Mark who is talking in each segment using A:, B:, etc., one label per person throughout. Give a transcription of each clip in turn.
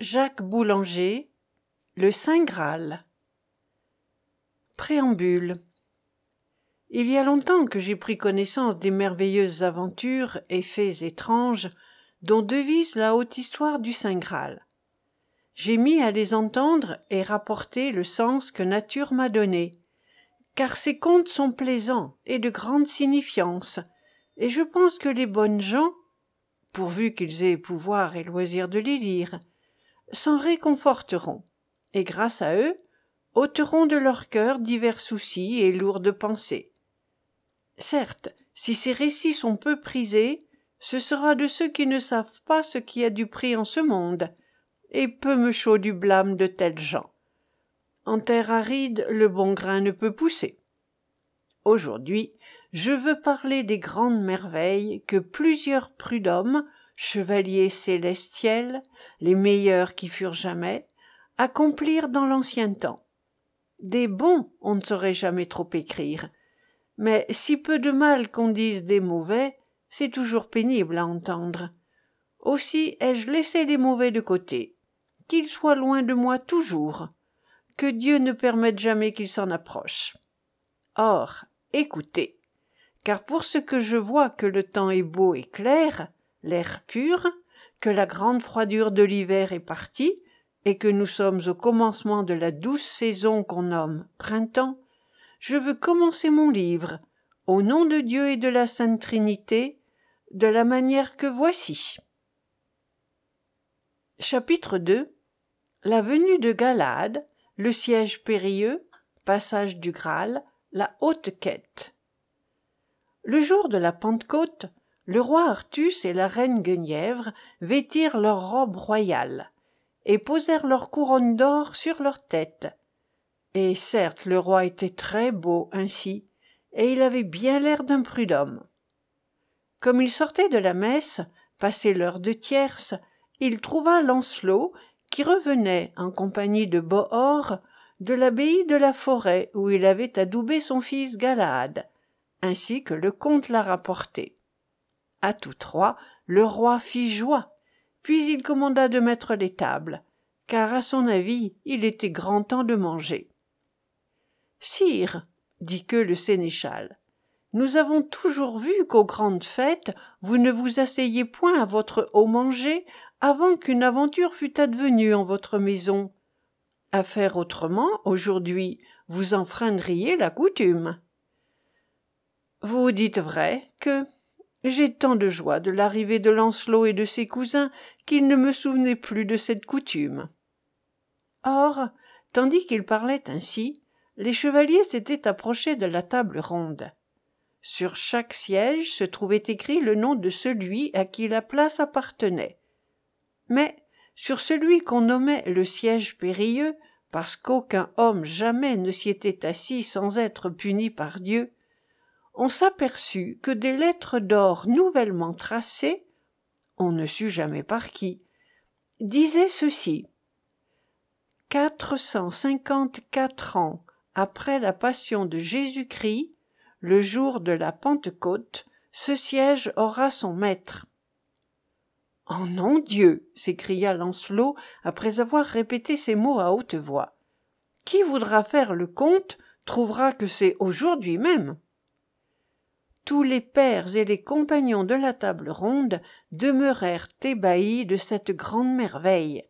A: Jacques Boulanger Le Saint Graal Préambule Il y a longtemps que j'ai pris connaissance des merveilleuses aventures et faits étranges dont devise la haute histoire du Saint Graal. J'ai mis à les entendre et rapporter le sens que nature m'a donné, car ces contes sont plaisants et de grande signifiance, et je pense que les bonnes gens, pourvu qu'ils aient pouvoir et loisir de les lire, s'en réconforteront, et grâce à eux, ôteront de leur cœur divers soucis et lourdes pensées. Certes, si ces récits sont peu prisés, ce sera de ceux qui ne savent pas ce qui a du prix en ce monde, et peu me chaud du blâme de tels gens. En terre aride, le bon grain ne peut pousser. Aujourd'hui, je veux parler des grandes merveilles que plusieurs prud'hommes, chevaliers célestiels, les meilleurs qui furent jamais, accomplirent dans l'ancien temps. Des bons, on ne saurait jamais trop écrire, mais si peu de mal qu'on dise des mauvais, c'est toujours pénible à entendre. Aussi ai-je laissé les mauvais de côté, qu'ils soient loin de moi toujours, que Dieu ne permette jamais qu'ils s'en approchent. Or, écoutez, car pour ce que je vois que le temps est beau et clair, l'air pur, que la grande froidure de l'hiver est partie, et que nous sommes au commencement de la douce saison qu'on nomme printemps, je veux commencer mon livre, au nom de Dieu et de la Sainte Trinité, de la manière que voici. Chapitre 2 La venue de Galade, le siège périlleux, passage du Graal, la haute quête. Le jour de la Pentecôte, le roi Artus et la reine Guenièvre vêtirent leurs robes royales et posèrent leurs couronnes d'or sur leurs têtes. Et certes le roi était très beau ainsi, et il avait bien l'air d'un prud'homme. Comme il sortait de la messe, passé l'heure de tierce, il trouva Lancelot qui revenait en compagnie de Bohor de l'abbaye de la forêt où il avait adoubé son fils Galahad, ainsi que le comte l'a rapporté. À tous trois, le roi fit joie, puis il commanda de mettre les tables, car à son avis il était grand temps de manger. Sire, dit que le sénéchal, nous avons toujours vu qu'aux grandes fêtes vous ne vous asseyez point à votre haut manger avant qu'une aventure fût advenue en votre maison. À faire autrement, aujourd'hui, vous enfreindriez la coutume. Vous dites vrai que j'ai tant de joie de l'arrivée de Lancelot et de ses cousins qu'il ne me souvenait plus de cette coutume. Or, tandis qu'il parlait ainsi, les chevaliers s'étaient approchés de la table ronde. Sur chaque siège se trouvait écrit le nom de celui à qui la place appartenait. Mais sur celui qu'on nommait le siège périlleux, parce qu'aucun homme jamais ne s'y était assis sans être puni par Dieu, on s'aperçut que des lettres d'or nouvellement tracées, on ne sut jamais par qui, disaient ceci. Quatre cent cinquante-quatre ans après la passion de Jésus-Christ, le jour de la Pentecôte, ce siège aura son maître. Oh non Dieu s'écria Lancelot après avoir répété ces mots à haute voix. Qui voudra faire le compte trouvera que c'est aujourd'hui même. Tous les pères et les compagnons de la table ronde demeurèrent ébahis de cette grande merveille.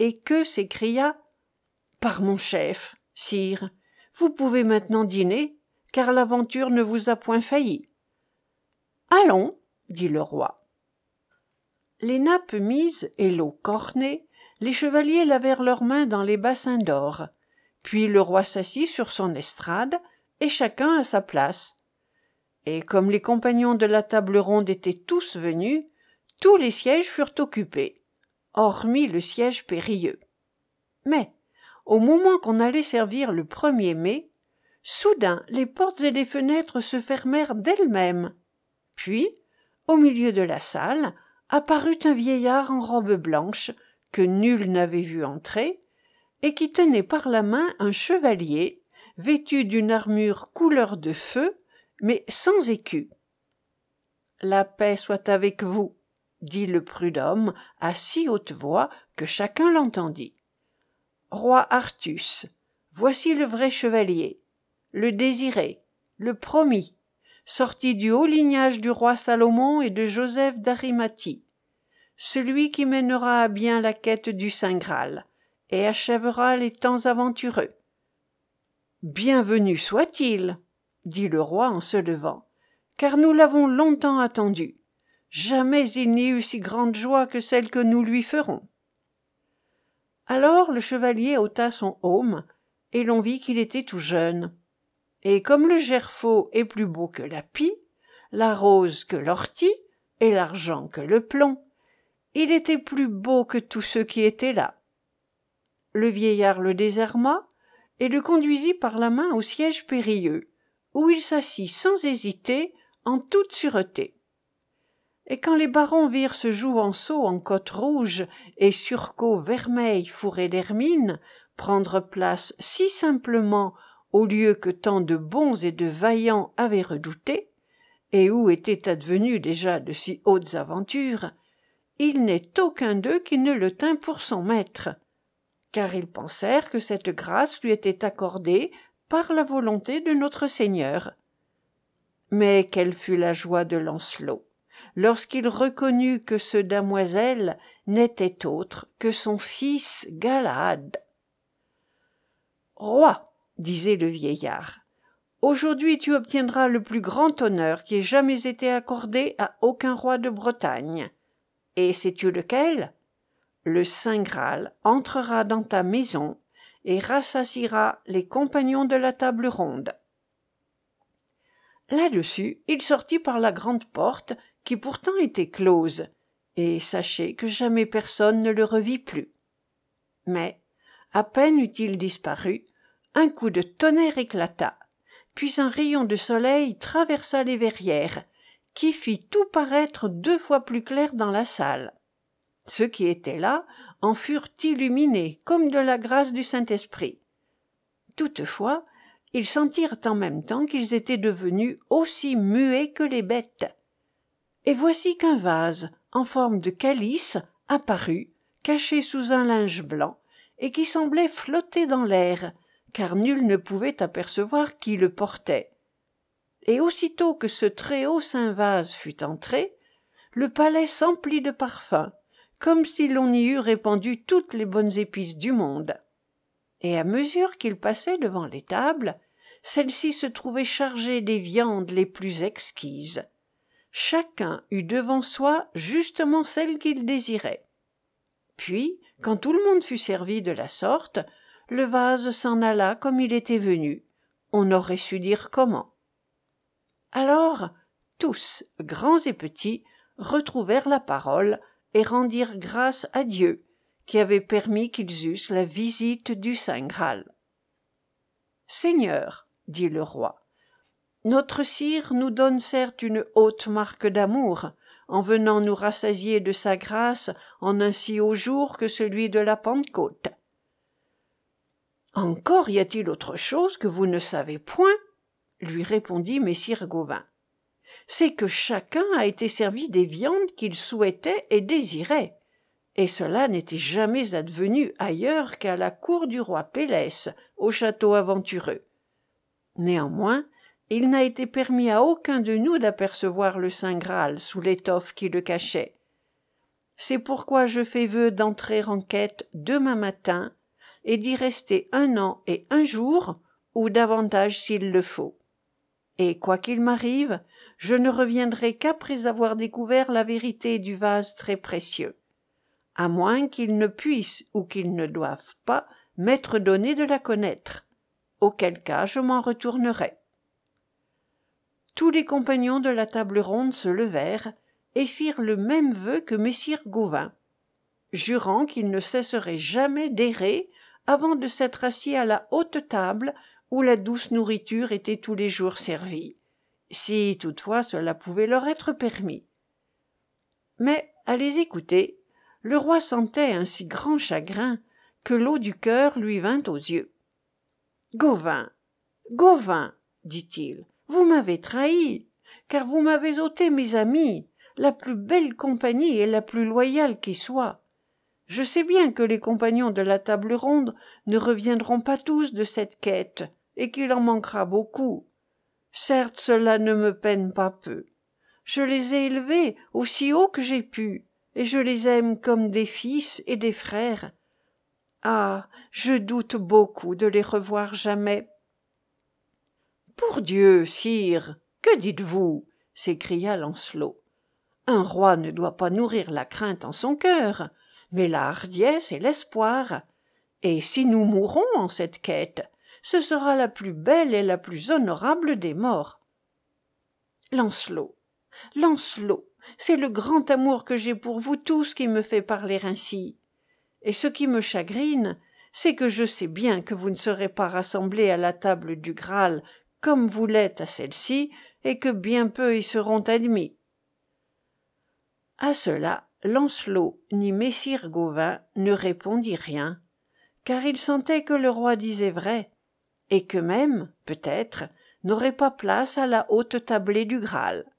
A: Et que s'écria Par mon chef, sire, vous pouvez maintenant dîner, car l'aventure ne vous a point failli. Allons, dit le roi les nappes mises et l'eau cornée les chevaliers lavèrent leurs mains dans les bassins d'or puis le roi s'assit sur son estrade et chacun à sa place et comme les compagnons de la table ronde étaient tous venus tous les sièges furent occupés hormis le siège périlleux. Mais au moment qu'on allait servir le premier mets soudain les portes et les fenêtres se fermèrent d'elles-mêmes. Puis au milieu de la salle apparut un vieillard en robe blanche que nul n'avait vu entrer et qui tenait par la main un chevalier vêtu d'une armure couleur de feu mais sans écus la paix soit avec vous dit le prud'homme à si haute voix que chacun l'entendit. Roi Artus, voici le vrai chevalier, le désiré, le promis, sorti du haut lignage du roi Salomon et de Joseph d'Arimathie, celui qui mènera à bien la quête du Saint Graal et achèvera les temps aventureux. Bienvenu soit-il, dit le roi en se levant, car nous l'avons longtemps attendu. Jamais il n'y eut si grande joie que celle que nous lui ferons. Alors le chevalier ôta son aume, et l'on vit qu'il était tout jeune. Et comme le gerfaut est plus beau que la pie, la rose que l'ortie, et l'argent que le plomb, il était plus beau que tous ceux qui étaient là. Le vieillard le désarma et le conduisit par la main au siège périlleux, où il s'assit sans hésiter, en toute sûreté. Et quand les barons virent ce jouvenceau en cotte rouge et surcot vermeil fourré d'hermine prendre place si simplement au lieu que tant de bons et de vaillants avaient redouté, et où étaient advenues déjà de si hautes aventures, il n'est aucun d'eux qui ne le tint pour son maître, car ils pensèrent que cette grâce lui était accordée par la volonté de notre Seigneur. Mais quelle fut la joie de Lancelot lorsqu'il reconnut que ce damoiselle n'était autre que son fils Galad. Roi, disait le vieillard, aujourd'hui tu obtiendras le plus grand honneur qui ait jamais été accordé à aucun roi de Bretagne. Et sais-tu lequel? Le Saint Graal entrera dans ta maison et rassasiera les compagnons de la table ronde. Là-dessus, il sortit par la grande porte qui pourtant était close, et sachez que jamais personne ne le revit plus. Mais, à peine eut-il disparu, un coup de tonnerre éclata, puis un rayon de soleil traversa les verrières, qui fit tout paraître deux fois plus clair dans la salle. Ceux qui étaient là en furent illuminés comme de la grâce du Saint-Esprit. Toutefois, ils sentirent en même temps qu'ils étaient devenus aussi muets que les bêtes. Et voici qu'un vase, en forme de calice, apparut, caché sous un linge blanc, et qui semblait flotter dans l'air, car nul ne pouvait apercevoir qui le portait. Et aussitôt que ce très-haut saint vase fut entré, le palais s'emplit de parfums, comme si l'on y eût répandu toutes les bonnes épices du monde. Et à mesure qu'il passait devant les tables, celles-ci se trouvaient chargées des viandes les plus exquises. Chacun eut devant soi justement celle qu'il désirait. Puis, quand tout le monde fut servi de la sorte, le vase s'en alla comme il était venu. On aurait su dire comment. Alors, tous, grands et petits, retrouvèrent la parole et rendirent grâce à Dieu, qui avait permis qu'ils eussent la visite du Saint Graal. Seigneur, dit le roi, notre sire nous donne certes une haute marque d'amour, en venant nous rassasier de sa grâce en un si haut jour que celui de la Pentecôte. Encore y a-t-il autre chose que vous ne savez point? lui répondit messire Gauvin. C'est que chacun a été servi des viandes qu'il souhaitait et désirait, et cela n'était jamais advenu ailleurs qu'à la cour du roi Pélès, au château aventureux. Néanmoins, il n'a été permis à aucun de nous d'apercevoir le Saint Graal sous l'étoffe qui le cachait. C'est pourquoi je fais vœu d'entrer en quête demain matin et d'y rester un an et un jour, ou davantage s'il le faut. Et quoi qu'il m'arrive, je ne reviendrai qu'après avoir découvert la vérité du vase très précieux, à moins qu'il ne puisse ou qu'il ne doive pas m'être donné de la connaître, auquel cas je m'en retournerai. Tous les compagnons de la table ronde se levèrent et firent le même vœu que messire Gauvin, jurant qu'ils ne cesseraient jamais d'errer avant de s'être assis à la haute table où la douce nourriture était tous les jours servie, si toutefois cela pouvait leur être permis. Mais, à les écouter, le roi sentait un si grand chagrin que l'eau du cœur lui vint aux yeux. Gauvin, Gauvin, dit-il, vous m'avez trahi, car vous m'avez ôté mes amis, la plus belle compagnie et la plus loyale qui soit. Je sais bien que les compagnons de la table ronde ne reviendront pas tous de cette quête, et qu'il en manquera beaucoup. Certes, cela ne me peine pas peu. Je les ai élevés aussi haut que j'ai pu, et je les aime comme des fils et des frères. Ah. Je doute beaucoup de les revoir jamais. Pour Dieu, sire. Que dites-vous? s'écria Lancelot. Un roi ne doit pas nourrir la crainte en son cœur, mais la hardiesse et l'espoir. Et si nous mourons en cette quête, ce sera la plus belle et la plus honorable des morts. Lancelot, Lancelot, c'est le grand amour que j'ai pour vous tous qui me fait parler ainsi. Et ce qui me chagrine, c'est que je sais bien que vous ne serez pas rassemblés à la table du Graal comme vous l'êtes à celle-ci, et que bien peu y seront admis. À cela, Lancelot ni Messire Gauvin ne répondit rien, car il sentait que le roi disait vrai, et que même, peut-être, n'aurait pas place à la haute tablée du Graal.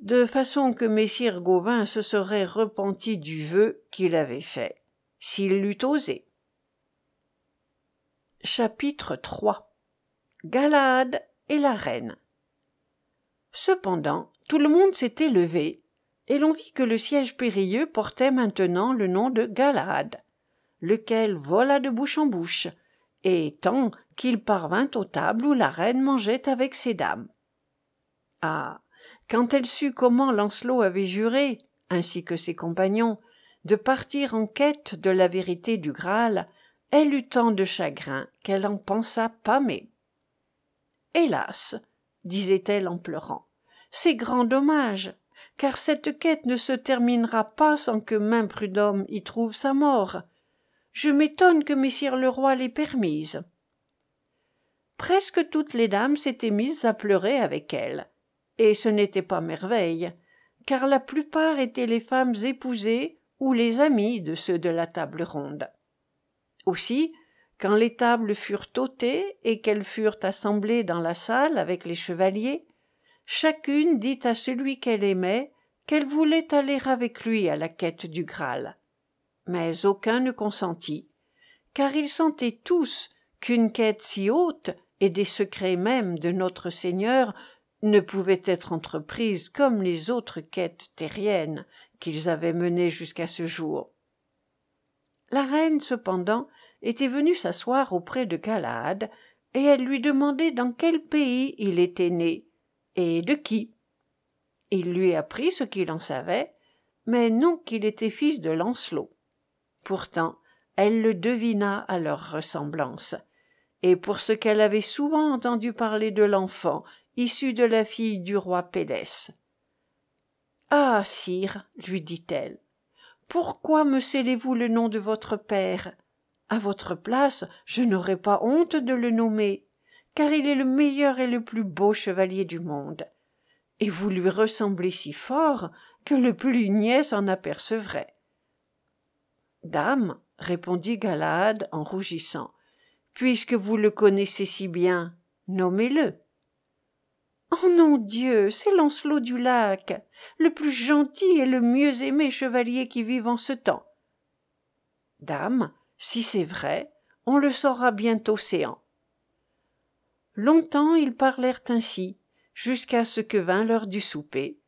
A: De façon que messire gauvin se serait repenti du vœu qu'il avait fait s'il l'eût osé. Chapitre iii galahad et la reine. Cependant tout le monde s'était levé et l'on vit que le siège périlleux portait maintenant le nom de galahad lequel vola de bouche en bouche et tant qu'il parvint aux tables où la reine mangeait avec ses dames. Ah quand elle sut comment lancelot avait juré ainsi que ses compagnons de partir en quête de la vérité du graal elle eut tant de chagrin qu'elle en pensa pâmer hélas disait-elle en pleurant c'est grand dommage car cette quête ne se terminera pas sans que maint prud'homme y trouve sa mort. Je m'étonne que messire le roi l'ait permise presque toutes les dames s'étaient mises à pleurer avec elle. Et ce n'était pas merveille car la plupart étaient les femmes épousées ou les amies de ceux de la table ronde. Aussi quand les tables furent ôtées et qu'elles furent assemblées dans la salle avec les chevaliers chacune dit à celui qu'elle aimait qu'elle voulait aller avec lui à la quête du graal. Mais aucun ne consentit car ils sentaient tous qu'une quête si haute et des secrets même de notre seigneur ne pouvait être entreprise comme les autres quêtes terriennes qu'ils avaient menées jusqu'à ce jour. La reine cependant était venue s'asseoir auprès de galahad et elle lui demandait dans quel pays il était né et de qui. Il lui apprit ce qu'il en savait mais non qu'il était fils de lancelot. Pourtant elle le devina à leur ressemblance et pour ce qu'elle avait souvent entendu parler de l'enfant issu de la fille du roi pélès ah sire lui dit-elle pourquoi me scellez-vous le nom de votre père? À votre place je n'aurais pas honte de le nommer car il est le meilleur et le plus beau chevalier du monde. Et vous lui ressemblez si fort que le plus niais s'en apercevrait. Dame répondit galahad en rougissant puisque vous le connaissez si bien nommez-le. Oh non dieu c'est lancelot du lac. Le plus gentil et le mieux aimé chevalier qui vive en ce temps. Dame si c'est vrai on le saura bientôt céans longtemps ils parlèrent ainsi jusqu'à ce que vint l'heure du souper.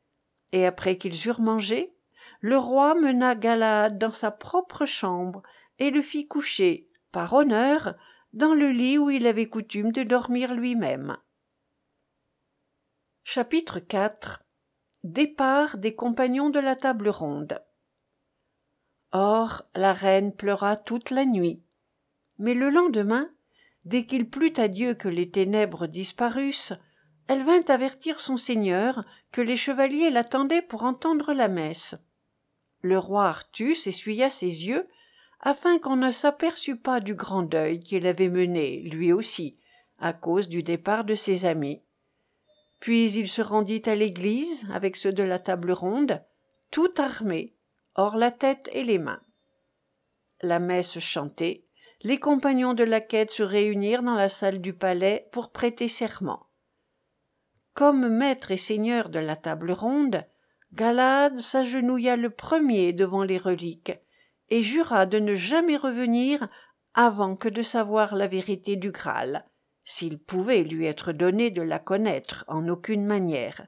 A: Et après qu'ils eurent mangé le roi mena galahad dans sa propre chambre et le fit coucher par honneur dans le lit où il avait coutume de dormir lui-même. Chapitre iv départ des compagnons de la table ronde. Or la reine pleura toute la nuit. Mais le lendemain dès qu'il plut à dieu que les ténèbres disparussent elle vint avertir son seigneur que les chevaliers l'attendaient pour entendre la messe. Le roi artus essuya ses yeux afin qu'on ne s'aperçût pas du grand deuil qu'il avait mené lui aussi à cause du départ de ses amis. Puis il se rendit à l'église avec ceux de la table ronde tout armé hors la tête et les mains. La messe chantée les compagnons de la quête se réunirent dans la salle du palais pour prêter serment. Comme maître et seigneur de la table ronde Galade s'agenouilla le premier devant les reliques et jura de ne jamais revenir avant que de savoir la vérité du Graal, s'il pouvait lui être donné de la connaître en aucune manière.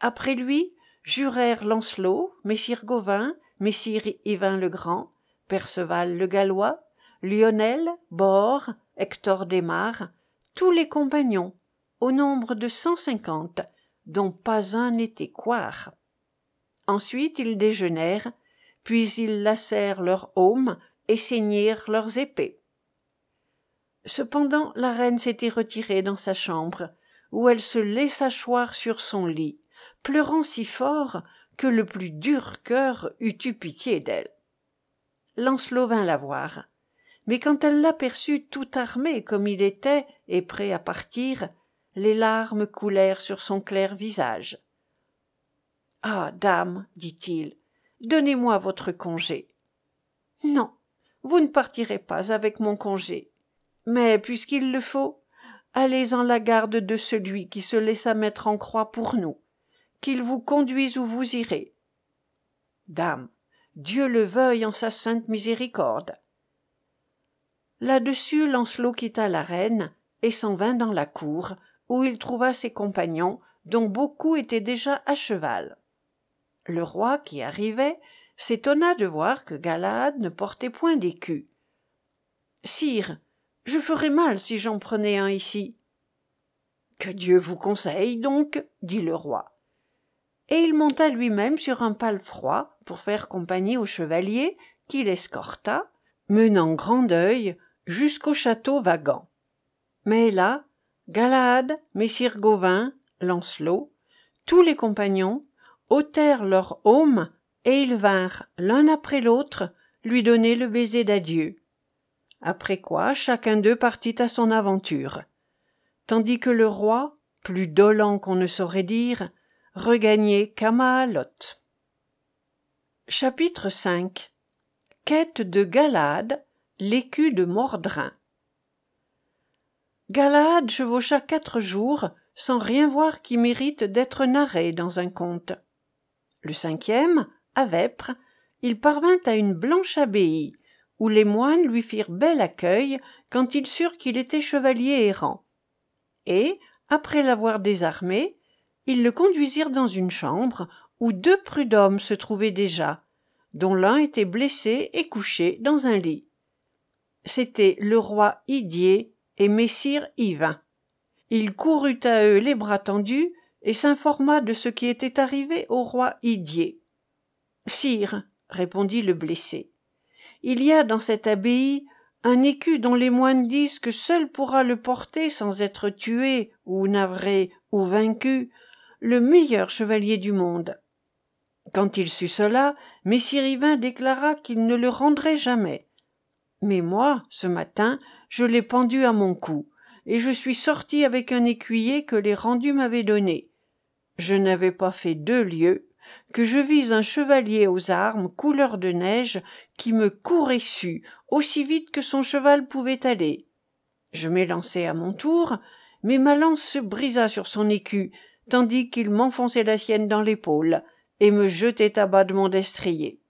A: Après lui jurèrent Lancelot, Messire Gauvin, Messire Yvain le Grand, Perceval le Gallois, Lionel, Bord, Hector d'Aimar, tous les compagnons, au nombre de cent cinquante, dont pas un n'était couard. Ensuite ils déjeunèrent, puis ils lassèrent leurs aumes et ceignirent leurs épées. Cependant la reine s'était retirée dans sa chambre, où elle se laissa choir sur son lit, pleurant si fort que le plus dur cœur eût eu pitié d'elle. Lancelot vint la voir. Mais quand elle l'aperçut tout armé comme il était et prêt à partir, les larmes coulèrent sur son clair visage. Ah. Dame, dit-il, donnez-moi votre congé. Non, vous ne partirez pas avec mon congé. Mais puisqu'il le faut, allez en la garde de celui qui se laissa mettre en croix pour nous, qu'il vous conduise où vous irez. Dame, Dieu le veuille en sa sainte miséricorde. Là-dessus Lancelot quitta la reine et s'en vint dans la cour, où il trouva ses compagnons, dont beaucoup étaient déjà à cheval. Le roi, qui arrivait, s'étonna de voir que Galahad ne portait point d'écu. Sire, je ferais mal si j'en prenais un ici. Que Dieu vous conseille donc, dit le roi. Et il monta lui-même sur un palefroid pour faire compagnie au chevalier qui l'escorta, menant grand deuil jusqu'au château Vagant. Mais là, Galahad, Messire Gauvin, Lancelot, tous les compagnons, ôtèrent leur aume et ils vinrent, l'un après l'autre, lui donner le baiser d'adieu. Après quoi chacun d'eux partit à son aventure, tandis que le roi, plus dolent qu'on ne saurait dire, regagnait Camaalot. Chapitre 5 Quête de Galahad, l'écu de Mordrin. Galahad chevaucha quatre jours sans rien voir qui mérite d'être narré dans un conte. Le cinquième, à Vêpres, il parvint à une blanche abbaye, où les moines lui firent bel accueil quand ils surent qu'il était chevalier errant. Et, après l'avoir désarmé, ils le conduisirent dans une chambre où deux prud'hommes se trouvaient déjà, dont l'un était blessé et couché dans un lit. C'étaient le roi Idier et messire Yvain. Il courut à eux les bras tendus et s'informa de ce qui était arrivé au roi Idier. Sire, répondit le blessé, il y a dans cette abbaye un écu dont les moines disent que seul pourra le porter sans être tué ou navré ou vaincu le meilleur chevalier du monde. Quand il sut cela, messire Yvain déclara qu'il ne le rendrait jamais. Mais moi, ce matin, je l'ai pendu à mon cou, et je suis sorti avec un écuyer que les rendus m'avaient donné. Je n'avais pas fait deux lieues que je vis un chevalier aux armes couleur de neige qui me courait su aussi vite que son cheval pouvait aller. Je m'élançai à mon tour, mais ma lance se brisa sur son écu, tandis qu'il m'enfonçait la sienne dans l'épaule et me jetait à bas de mon destrier.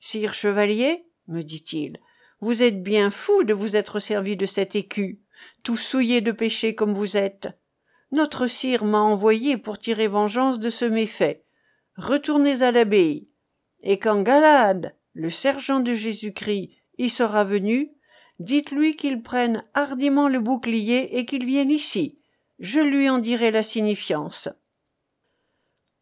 A: Sire chevalier, me dit-il, vous êtes bien fou de vous être servi de cet écu, tout souillé de péché comme vous êtes. Notre sire m'a envoyé pour tirer vengeance de ce méfait. Retournez à l'abbaye, et quand Galade, le sergent de Jésus-Christ, y sera venu, dites-lui qu'il prenne hardiment le bouclier et qu'il vienne ici. Je lui en dirai la signifiance.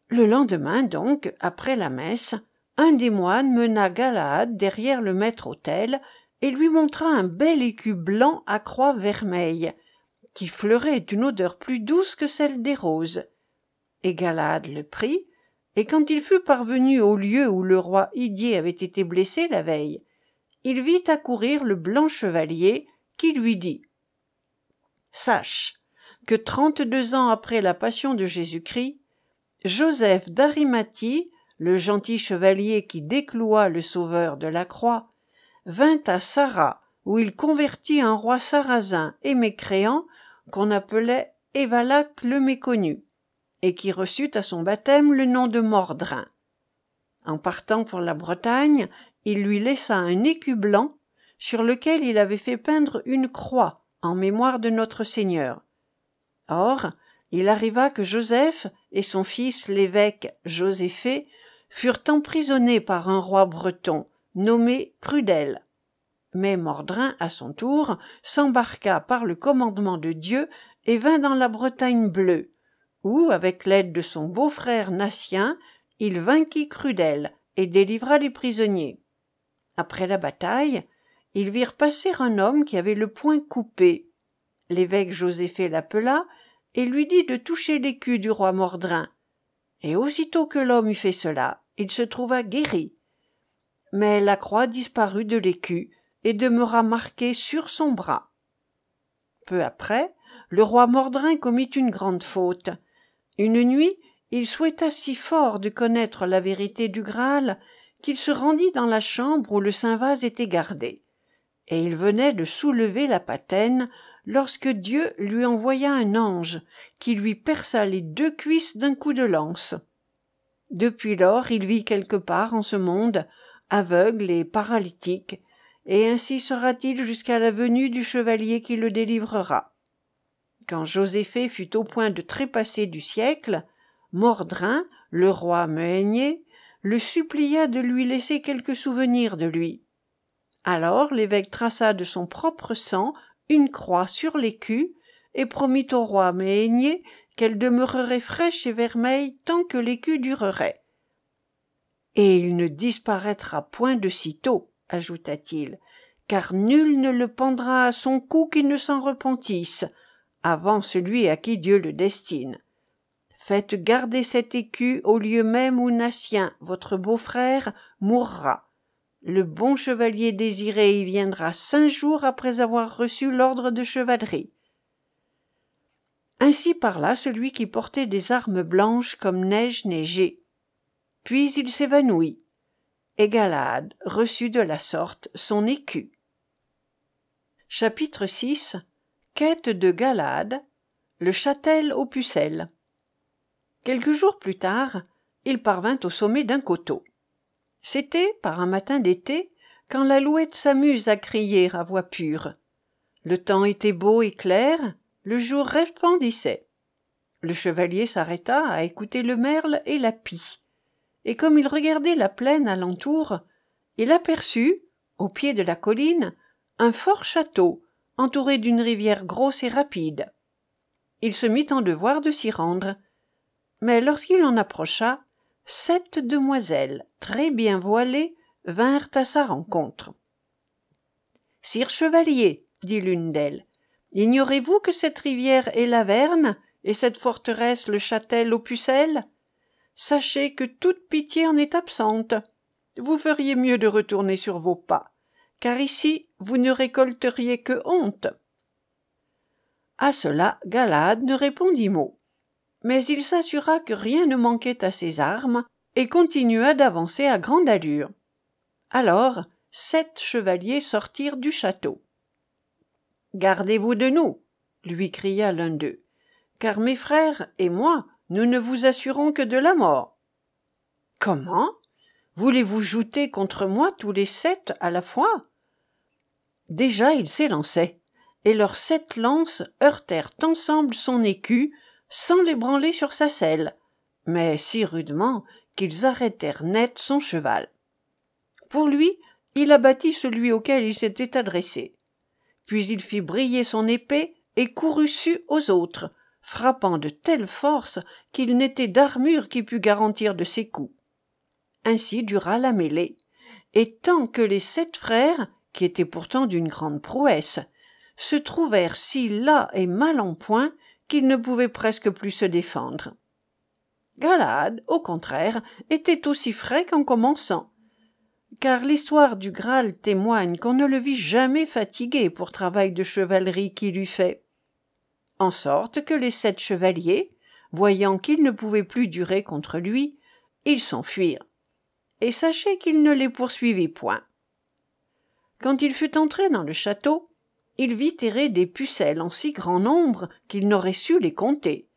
A: Le lendemain donc, après la messe, un des moines mena Galahad derrière le maître-autel et lui montra un bel écu blanc à croix vermeille, qui fleurait d'une odeur plus douce que celle des roses. Et Galahad le prit, et quand il fut parvenu au lieu où le roi Idier avait été blessé la veille, il vit accourir le blanc chevalier, qui lui dit Sache que trente-deux ans après la passion de Jésus-Christ, Joseph d'Arimathie, le gentil chevalier qui décloua le sauveur de la croix, vint à Sarah, où il convertit un roi sarrasin et mécréant qu'on appelait Évalac le méconnu. et qui reçut à son baptême le nom de Mordrin. En partant pour la Bretagne, il lui laissa un écu blanc sur lequel il avait fait peindre une croix en mémoire de notre Seigneur. Or, il arriva que Joseph et son fils l'évêque Joséphée furent emprisonnés par un roi breton nommé Crudel. Mais Mordrin, à son tour, s'embarqua par le commandement de Dieu et vint dans la Bretagne bleue, où, avec l'aide de son beau-frère Natien, il vainquit Crudel et délivra les prisonniers. Après la bataille, ils virent passer un homme qui avait le poing coupé. L'évêque Joséphée l'appela et lui dit de toucher l'écu du roi Mordrin. Et aussitôt que l'homme eut fait cela, il se trouva guéri. Mais la croix disparut de l'écu et demeura marquée sur son bras. Peu après, le roi Mordrin commit une grande faute. Une nuit, il souhaita si fort de connaître la vérité du Graal qu'il se rendit dans la chambre où le saint vase était gardé. Et il venait de soulever la patène lorsque Dieu lui envoya un ange qui lui perça les deux cuisses d'un coup de lance. Depuis lors il vit quelque part en ce monde, aveugle et paralytique, et ainsi sera-t-il jusqu'à la venue du chevalier qui le délivrera. Quand Joséphée fut au point de trépasser du siècle, Mordrin, le roi Meunier, le supplia de lui laisser quelques souvenirs de lui. Alors l'évêque traça de son propre sang une croix sur l'écu et promit au roi Méhénier qu'elle demeurerait fraîche et vermeille tant que l'écu durerait. Et il ne disparaîtra point de sitôt, ajouta-t-il, car nul ne le pendra à son cou qui ne s'en repentisse, avant celui à qui Dieu le destine. Faites garder cet écu au lieu même où Natien, votre beau-frère, mourra. Le bon chevalier désiré y viendra cinq jours après avoir reçu l'ordre de chevalerie. Ainsi parla celui qui portait des armes blanches comme neige neigée. Puis il s'évanouit, et Galade reçut de la sorte son écu. Chapitre 6 Quête de Galade, le châtel aux pucelles. Quelques jours plus tard, il parvint au sommet d'un coteau. C'était, par un matin d'été, quand l'alouette s'amuse à crier à voix pure. Le temps était beau et clair, le jour resplendissait. Le chevalier s'arrêta à écouter le merle et la pie et comme il regardait la plaine alentour il aperçut au pied de la colline un fort château entouré d'une rivière grosse et rapide. Il se mit en devoir de s'y rendre. Mais lorsqu'il en approcha sept demoiselles très bien voilées vinrent à sa rencontre sire chevalier dit l'une d'elles ignorez-vous que cette rivière est l'averne et cette forteresse le châtel aux pucelles sachez que toute pitié en est absente. Vous feriez mieux de retourner sur vos pas car ici vous ne récolteriez que honte. À cela galade ne répondit mot. Mais il s'assura que rien ne manquait à ses armes et continua d'avancer à grande allure. Alors sept chevaliers sortirent du château gardez-vous de nous lui cria l'un d'eux car mes frères et moi nous ne vous assurons que de la mort. Comment? Voulez-vous jouter contre moi tous les sept à la fois? Déjà il s'élançait et leurs sept lances heurtèrent ensemble son écu sans l'ébranler sur sa selle mais si rudement qu'ils arrêtèrent net son cheval. Pour lui il abattit celui auquel il s'était adressé. Puis il fit briller son épée et courut sus aux autres frappant de telle force qu'il n'était d'armure qui pût garantir de ses coups. Ainsi dura la mêlée et tant que les sept frères qui étaient pourtant d'une grande prouesse se trouvèrent si las et mal en point qu'ils ne pouvaient presque plus se défendre. Galade au contraire était aussi frais qu'en commençant car l'histoire du graal témoigne qu'on ne le vit jamais fatigué pour travail de chevalerie qu'il eût fait en sorte que les sept chevaliers voyant qu'ils ne pouvaient plus durer contre lui ils s'enfuirent. Et sachez qu'il ne les poursuivit point. Quand il fut entré dans le château il vit errer des pucelles en si grand nombre qu'il n'aurait su les compter.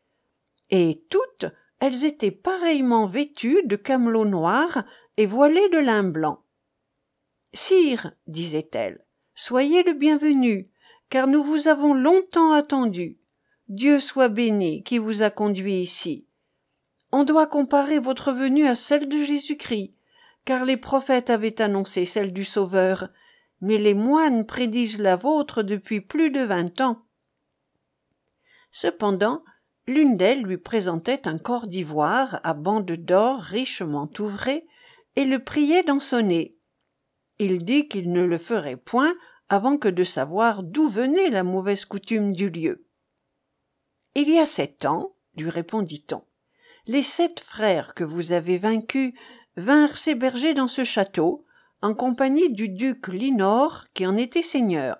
A: Et toutes elles étaient pareillement vêtues de camelot noir et voilées de lin blanc sire disait-elle soyez le bienvenu car nous vous avons longtemps attendu dieu soit béni qui vous a conduit ici. On doit comparer votre venue à celle de jésus-christ car les prophètes avaient annoncé celle du sauveur mais les moines prédisent la vôtre depuis plus de vingt ans. Cependant l'une d'elles lui présentait un corps d'ivoire à bandes d'or richement ouvrées et le priait d'en sonner il dit qu'il ne le ferait point avant que de savoir d'où venait la mauvaise coutume du lieu il y a sept ans lui répondit-on les sept frères que vous avez vaincus vinrent s'héberger dans ce château en compagnie du duc linor qui en était seigneur.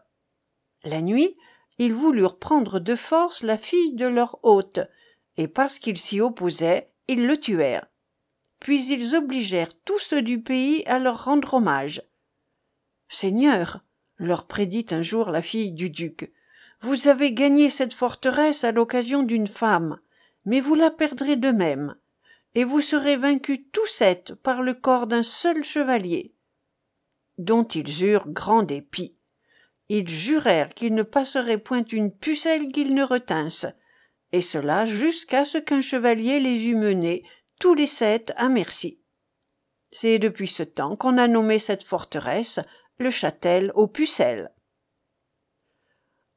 A: La nuit ils voulurent prendre de force la fille de leur hôte et parce qu'il s'y opposait ils le tuèrent. Puis ils obligèrent tous ceux du pays à leur rendre hommage. Seigneur leur prédit un jour la fille du duc vous avez gagné cette forteresse à l'occasion d'une femme mais vous la perdrez de même et vous serez vaincus tous sept par le corps d'un seul chevalier dont ils eurent grand dépit. Ils jurèrent qu'ils ne passeraient point une pucelle qu'ils ne retinssent et cela jusqu'à ce qu'un chevalier les eût menés tous les sept à merci c'est depuis ce temps qu'on a nommé cette forteresse le châtel aux pucelles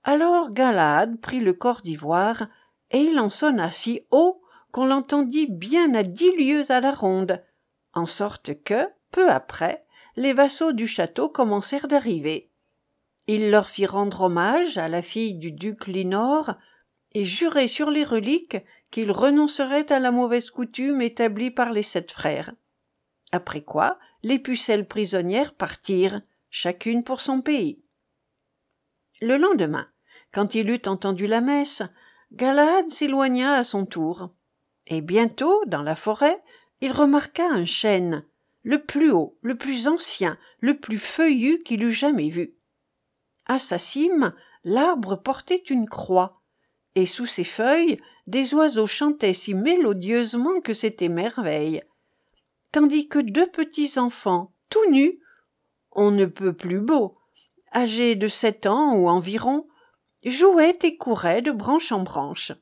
A: alors galad prit le corps d'ivoire et il en sonna si haut qu'on l'entendit bien à dix lieues à la ronde en sorte que peu après les vassaux du château commencèrent d'arriver. Il leur fit rendre hommage à la fille du duc linor et jurer sur les reliques qu'ils renonceraient à la mauvaise coutume établie par les sept frères. Après quoi les pucelles prisonnières partirent chacune pour son pays le lendemain quand il eut entendu la messe galad s'éloigna à son tour. Et bientôt dans la forêt il remarqua un chêne le plus haut le plus ancien le plus feuillu qu'il eût jamais vu. À sa cime l'arbre portait une croix et sous ses feuilles des oiseaux chantaient si mélodieusement que c'était merveille. Tandis que deux petits enfants tout nus on ne peut plus beau âgés de sept ans ou environ jouaient et couraient de branche en branche.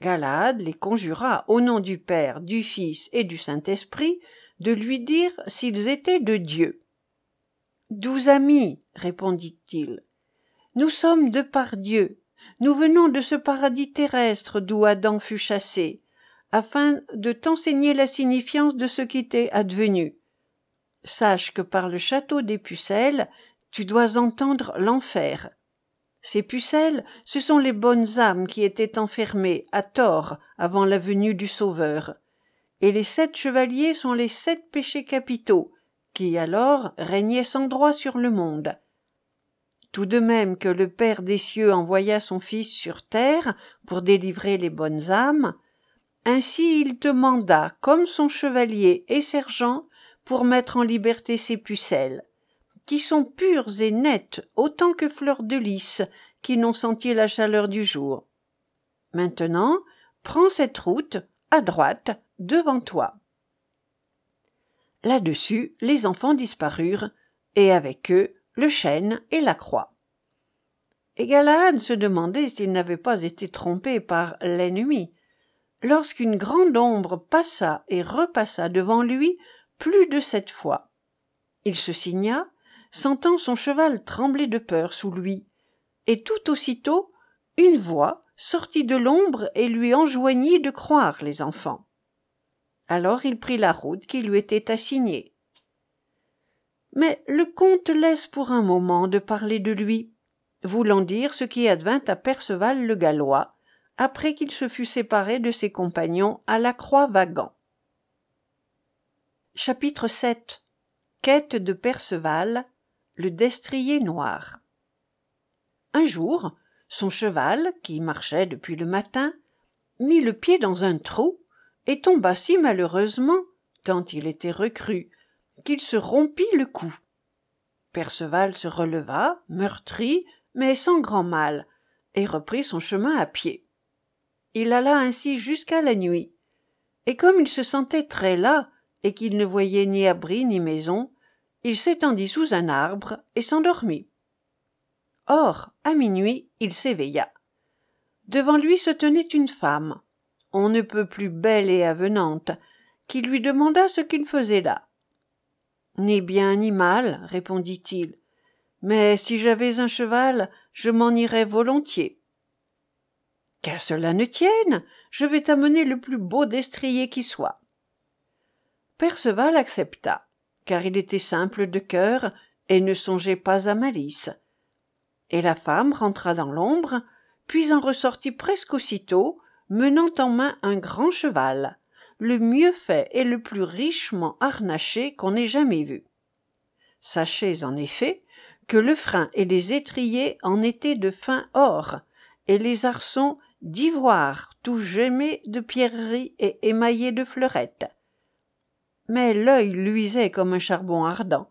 A: Galad les conjura au nom du père du fils et du saint-esprit de lui dire s'ils étaient de dieu. Doux amis répondit-il nous sommes de par dieu. Nous venons de ce paradis terrestre d'où adam fut chassé afin de t'enseigner la signifiance de ce qui t'est advenu. Sache que par le château des pucelles tu dois entendre l'enfer. Ces pucelles ce sont les bonnes âmes qui étaient enfermées à tort avant la venue du sauveur. Et les sept chevaliers sont les sept péchés capitaux qui alors régnaient sans droit sur le monde. Tout de même que le père des cieux envoya son fils sur terre pour délivrer les bonnes âmes ainsi il te manda comme son chevalier et sergent pour mettre en liberté ces pucelles qui sont pures et nettes autant que fleurs de lys qui n'ont senti la chaleur du jour. Maintenant prends cette route à droite devant toi. Là-dessus les enfants disparurent et avec eux le chêne et la croix. Et Galahad se demandait s'il n'avait pas été trompé par l'ennemi. Lorsqu'une grande ombre passa et repassa devant lui plus de sept fois. Il se signa sentant son cheval trembler de peur sous lui. Et tout aussitôt une voix sortit de l'ombre et lui enjoignit de croire les enfants. Alors il prit la route qui lui était assignée. Mais le comte laisse pour un moment de parler de lui voulant dire ce qui advint à perceval le gallois après qu'il se fut séparé de ses compagnons à la croix vagant chapitre vii quête de perceval le destrier noir. Un jour son cheval qui marchait depuis le matin mit le pied dans un trou et tomba si malheureusement tant il était recru qu'il se rompit le cou. Perceval se releva meurtri mais sans grand mal et reprit son chemin à pied. Il alla ainsi jusqu'à la nuit. Et comme il se sentait très las et qu'il ne voyait ni abri ni maison il s'étendit sous un arbre et s'endormit. Or à minuit il s'éveilla. Devant lui se tenait une femme on ne peut plus belle et avenante qui lui demanda ce qu'il faisait là. Ni bien ni mal répondit-il mais si j'avais un cheval je m'en irais volontiers. Qu'à cela ne tienne je vais t'amener le plus beau destrier qui soit. Perceval accepta car il était simple de cœur et ne songeait pas à malice. Et la femme rentra dans l'ombre puis en ressortit presque aussitôt menant en main un grand cheval le mieux fait et le plus richement harnaché qu'on ait jamais vu. Sachez en effet que le frein et les étriers en étaient de fin or et les arçons d'ivoire tout gemés de pierreries et émaillés de fleurettes mais l'œil luisait comme un charbon ardent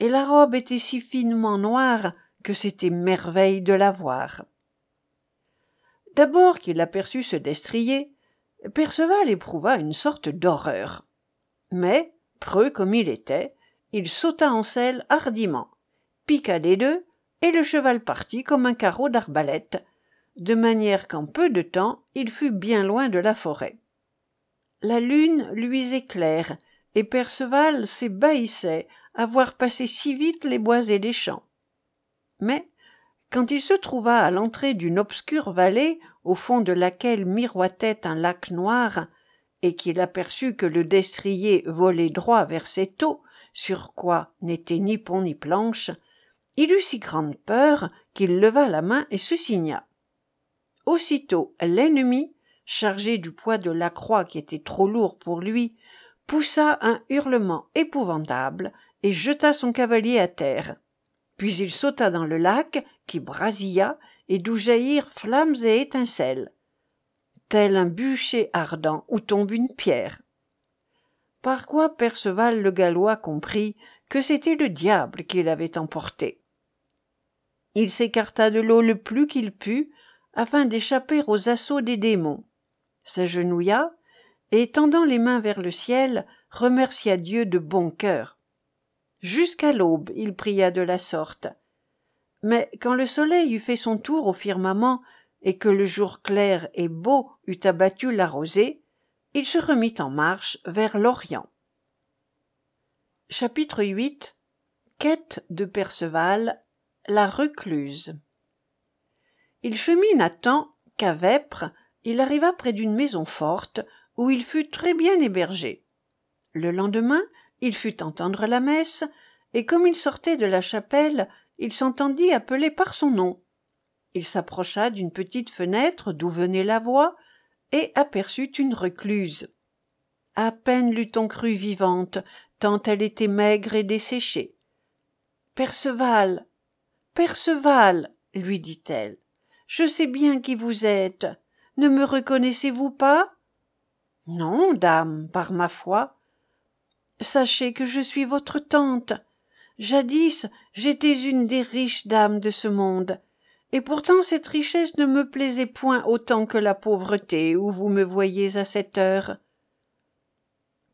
A: et la robe était si finement noire que c'était merveille de la voir. D'abord qu'il aperçut ce destrier perceval éprouva une sorte d'horreur. Mais preux comme il était il sauta en selle hardiment piqua des deux et le cheval partit comme un carreau d'arbalète de manière qu'en peu de temps il fut bien loin de la forêt. La lune luisait claire et perceval s'ébahissait à voir passer si vite les bois et les champs. Mais quand il se trouva à l'entrée d'une obscure vallée au fond de laquelle miroitait un lac noir et qu'il aperçut que le destrier volait droit vers cette eau sur quoi n'était ni pont ni planche il eut si grande peur qu'il leva la main et se signa. Aussitôt l'ennemi chargé du poids de la croix qui était trop lourd pour lui poussa un hurlement épouvantable et jeta son cavalier à terre. Puis il sauta dans le lac qui brasilla et d'où jaillirent flammes et étincelles. Tel un bûcher ardent où tombe une pierre. Par quoi perceval le gallois comprit que c'était le diable qui l'avait emporté. Il s'écarta de l'eau le plus qu'il put afin d'échapper aux assauts des démons. S'agenouilla et tendant les mains vers le ciel remercia dieu de bon cœur. Jusqu'à l'aube il pria de la sorte. Mais quand le soleil eut fait son tour au firmament et que le jour clair et beau eut abattu la rosée il se remit en marche vers l'orient. Chapitre viii quête de perceval la recluse. Il chemine à temps qu'à vêpres il arriva près d'une maison forte où il fut très bien hébergé. Le lendemain il fut entendre la messe et comme il sortait de la chapelle il s'entendit appeler par son nom. Il s'approcha d'une petite fenêtre d'où venait la voix et aperçut une recluse à peine l'eût-on crue vivante tant elle était maigre et desséchée perceval perceval lui dit-elle je sais bien qui vous êtes. Ne me reconnaissez-vous pas? Non dame par ma foi. Sachez que je suis votre tante. Jadis j'étais une des riches dames de ce monde. Et pourtant cette richesse ne me plaisait point autant que la pauvreté où vous me voyez à cette heure.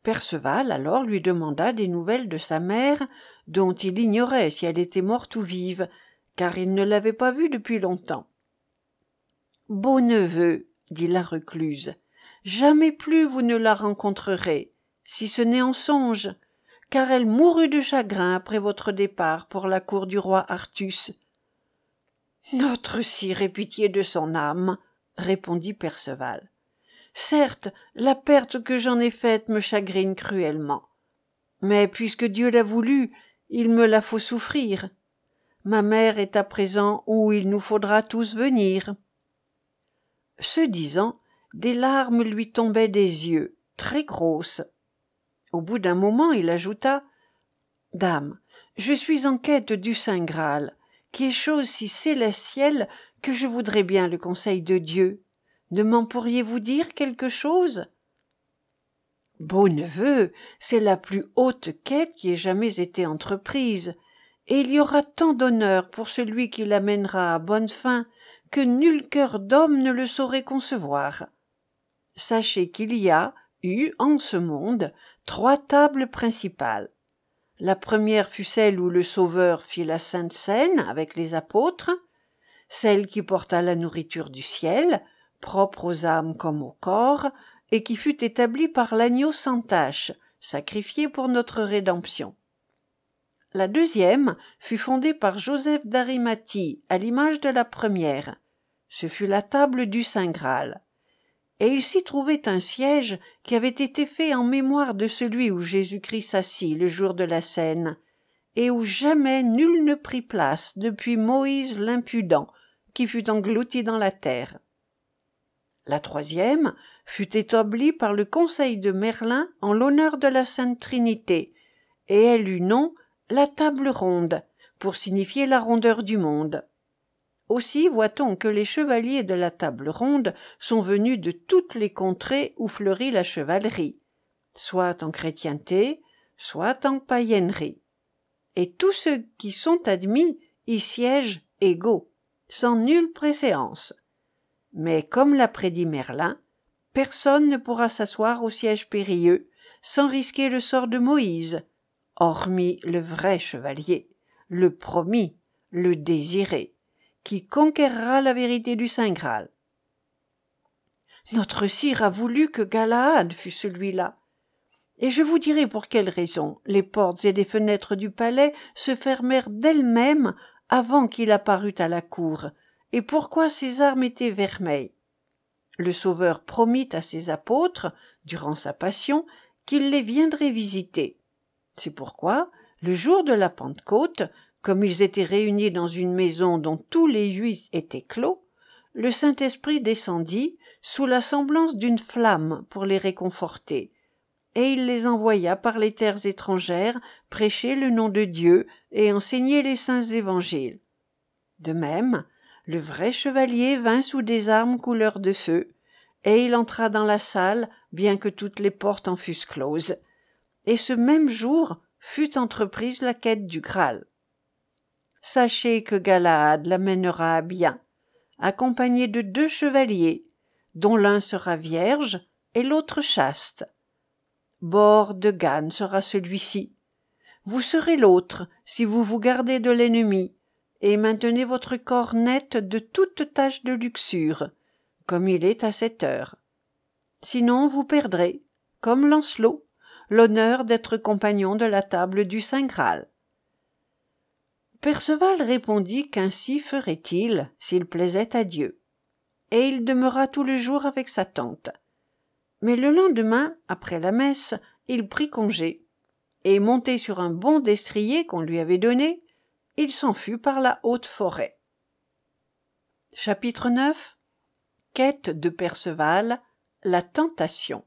A: Perceval alors lui demanda des nouvelles de sa mère dont il ignorait si elle était morte ou vive car il ne l'avait pas vue depuis longtemps. Beau neveu dit la recluse jamais plus vous ne la rencontrerez si ce n'est en songe car elle mourut de chagrin après votre départ pour la cour du roi artus. Notre sire ait pitié de son âme répondit perceval. Certes la perte que j'en ai faite me chagrine cruellement mais puisque dieu l'a voulu il me la faut souffrir. Ma mère est à présent où il nous faudra tous venir. Ce disant des larmes lui tombaient des yeux très grosses. Au bout d'un moment il ajouta dame je suis en quête du saint graal qui est chose si célestielle que je voudrais bien le conseil de dieu. Ne m'en pourriez-vous dire quelque chose? Beau neveu c'est la plus haute quête qui ait jamais été entreprise et il y aura tant d'honneur pour celui qui l'amènera à bonne fin que nul cœur d'homme ne le saurait concevoir. Sachez qu'il y a eu en ce monde trois tables principales. La première fut celle où le Sauveur fit la Sainte Seine avec les apôtres, celle qui porta la nourriture du ciel, propre aux âmes comme au corps, et qui fut établie par l'agneau sans tache, sacrifié pour notre rédemption. La deuxième fut fondée par Joseph d'Arimathie à l'image de la première. Ce fut la table du Saint Graal. Et il s'y trouvait un siège qui avait été fait en mémoire de celui où Jésus-Christ s'assit le jour de la scène, et où jamais nul ne prit place depuis Moïse l'impudent, qui fut englouti dans la terre. La troisième fut établie par le conseil de Merlin en l'honneur de la Sainte Trinité, et elle eut nom la table ronde, pour signifier la rondeur du monde. Aussi voit-on que les chevaliers de la table ronde sont venus de toutes les contrées où fleurit la chevalerie, soit en chrétienté, soit en païennerie. Et tous ceux qui sont admis y siègent égaux, sans nulle préséance. Mais comme l'a prédit Merlin, personne ne pourra s'asseoir au siège périlleux sans risquer le sort de Moïse, hormis le vrai chevalier, le promis, le désiré, qui conquérera la vérité du Saint Graal. Notre sire a voulu que Galahad fût celui-là. Et je vous dirai pour quelle raison les portes et les fenêtres du palais se fermèrent d'elles-mêmes avant qu'il apparût à la cour, et pourquoi ses armes étaient vermeilles. Le Sauveur promit à ses apôtres, durant sa passion, qu'il les viendrait visiter. C'est pourquoi, le jour de la Pentecôte, comme ils étaient réunis dans une maison dont tous les huit étaient clos, le Saint-Esprit descendit sous la semblance d'une flamme pour les réconforter, et il les envoya par les terres étrangères prêcher le nom de Dieu et enseigner les saints évangiles. De même, le vrai chevalier vint sous des armes couleur de feu, et il entra dans la salle, bien que toutes les portes en fussent closes. Et ce même jour fut entreprise la quête du Graal. Sachez que Galahad l'amènera à bien, accompagné de deux chevaliers, dont l'un sera vierge et l'autre chaste. Bord de Gann sera celui-ci. Vous serez l'autre, si vous vous gardez de l'ennemi, et maintenez votre corps net de toute tache de luxure, comme il est à cette heure. Sinon vous perdrez, comme Lancelot, l'honneur d'être compagnon de la table du Saint Graal. Perceval répondit qu'ainsi ferait-il s'il plaisait à Dieu, et il demeura tout le jour avec sa tante. Mais le lendemain, après la messe, il prit congé, et monté sur un bon destrier qu'on lui avait donné, il s'en fut par la haute forêt. Chapitre 9 Quête de Perceval, la tentation.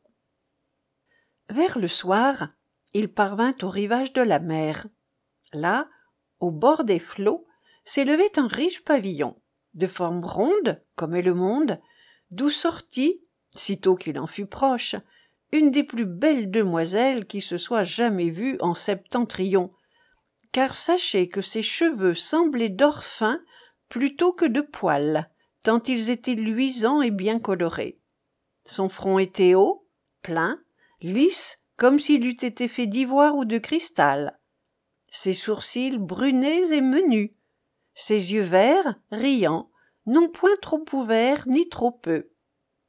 A: Vers le soir, il parvint au rivage de la mer. Là, au bord des flots, s'élevait un riche pavillon, de forme ronde, comme est le monde, d'où sortit, sitôt qu'il en fut proche, une des plus belles demoiselles qui se soit jamais vue en septentrion, car sachez que ses cheveux semblaient d'or fin plutôt que de poils, tant ils étaient luisants et bien colorés. Son front était haut, plein, lisse, comme s'il eût été fait d'ivoire ou de cristal. Ses sourcils brunets et menus, ses yeux verts, riants, non point trop ouverts ni trop peu.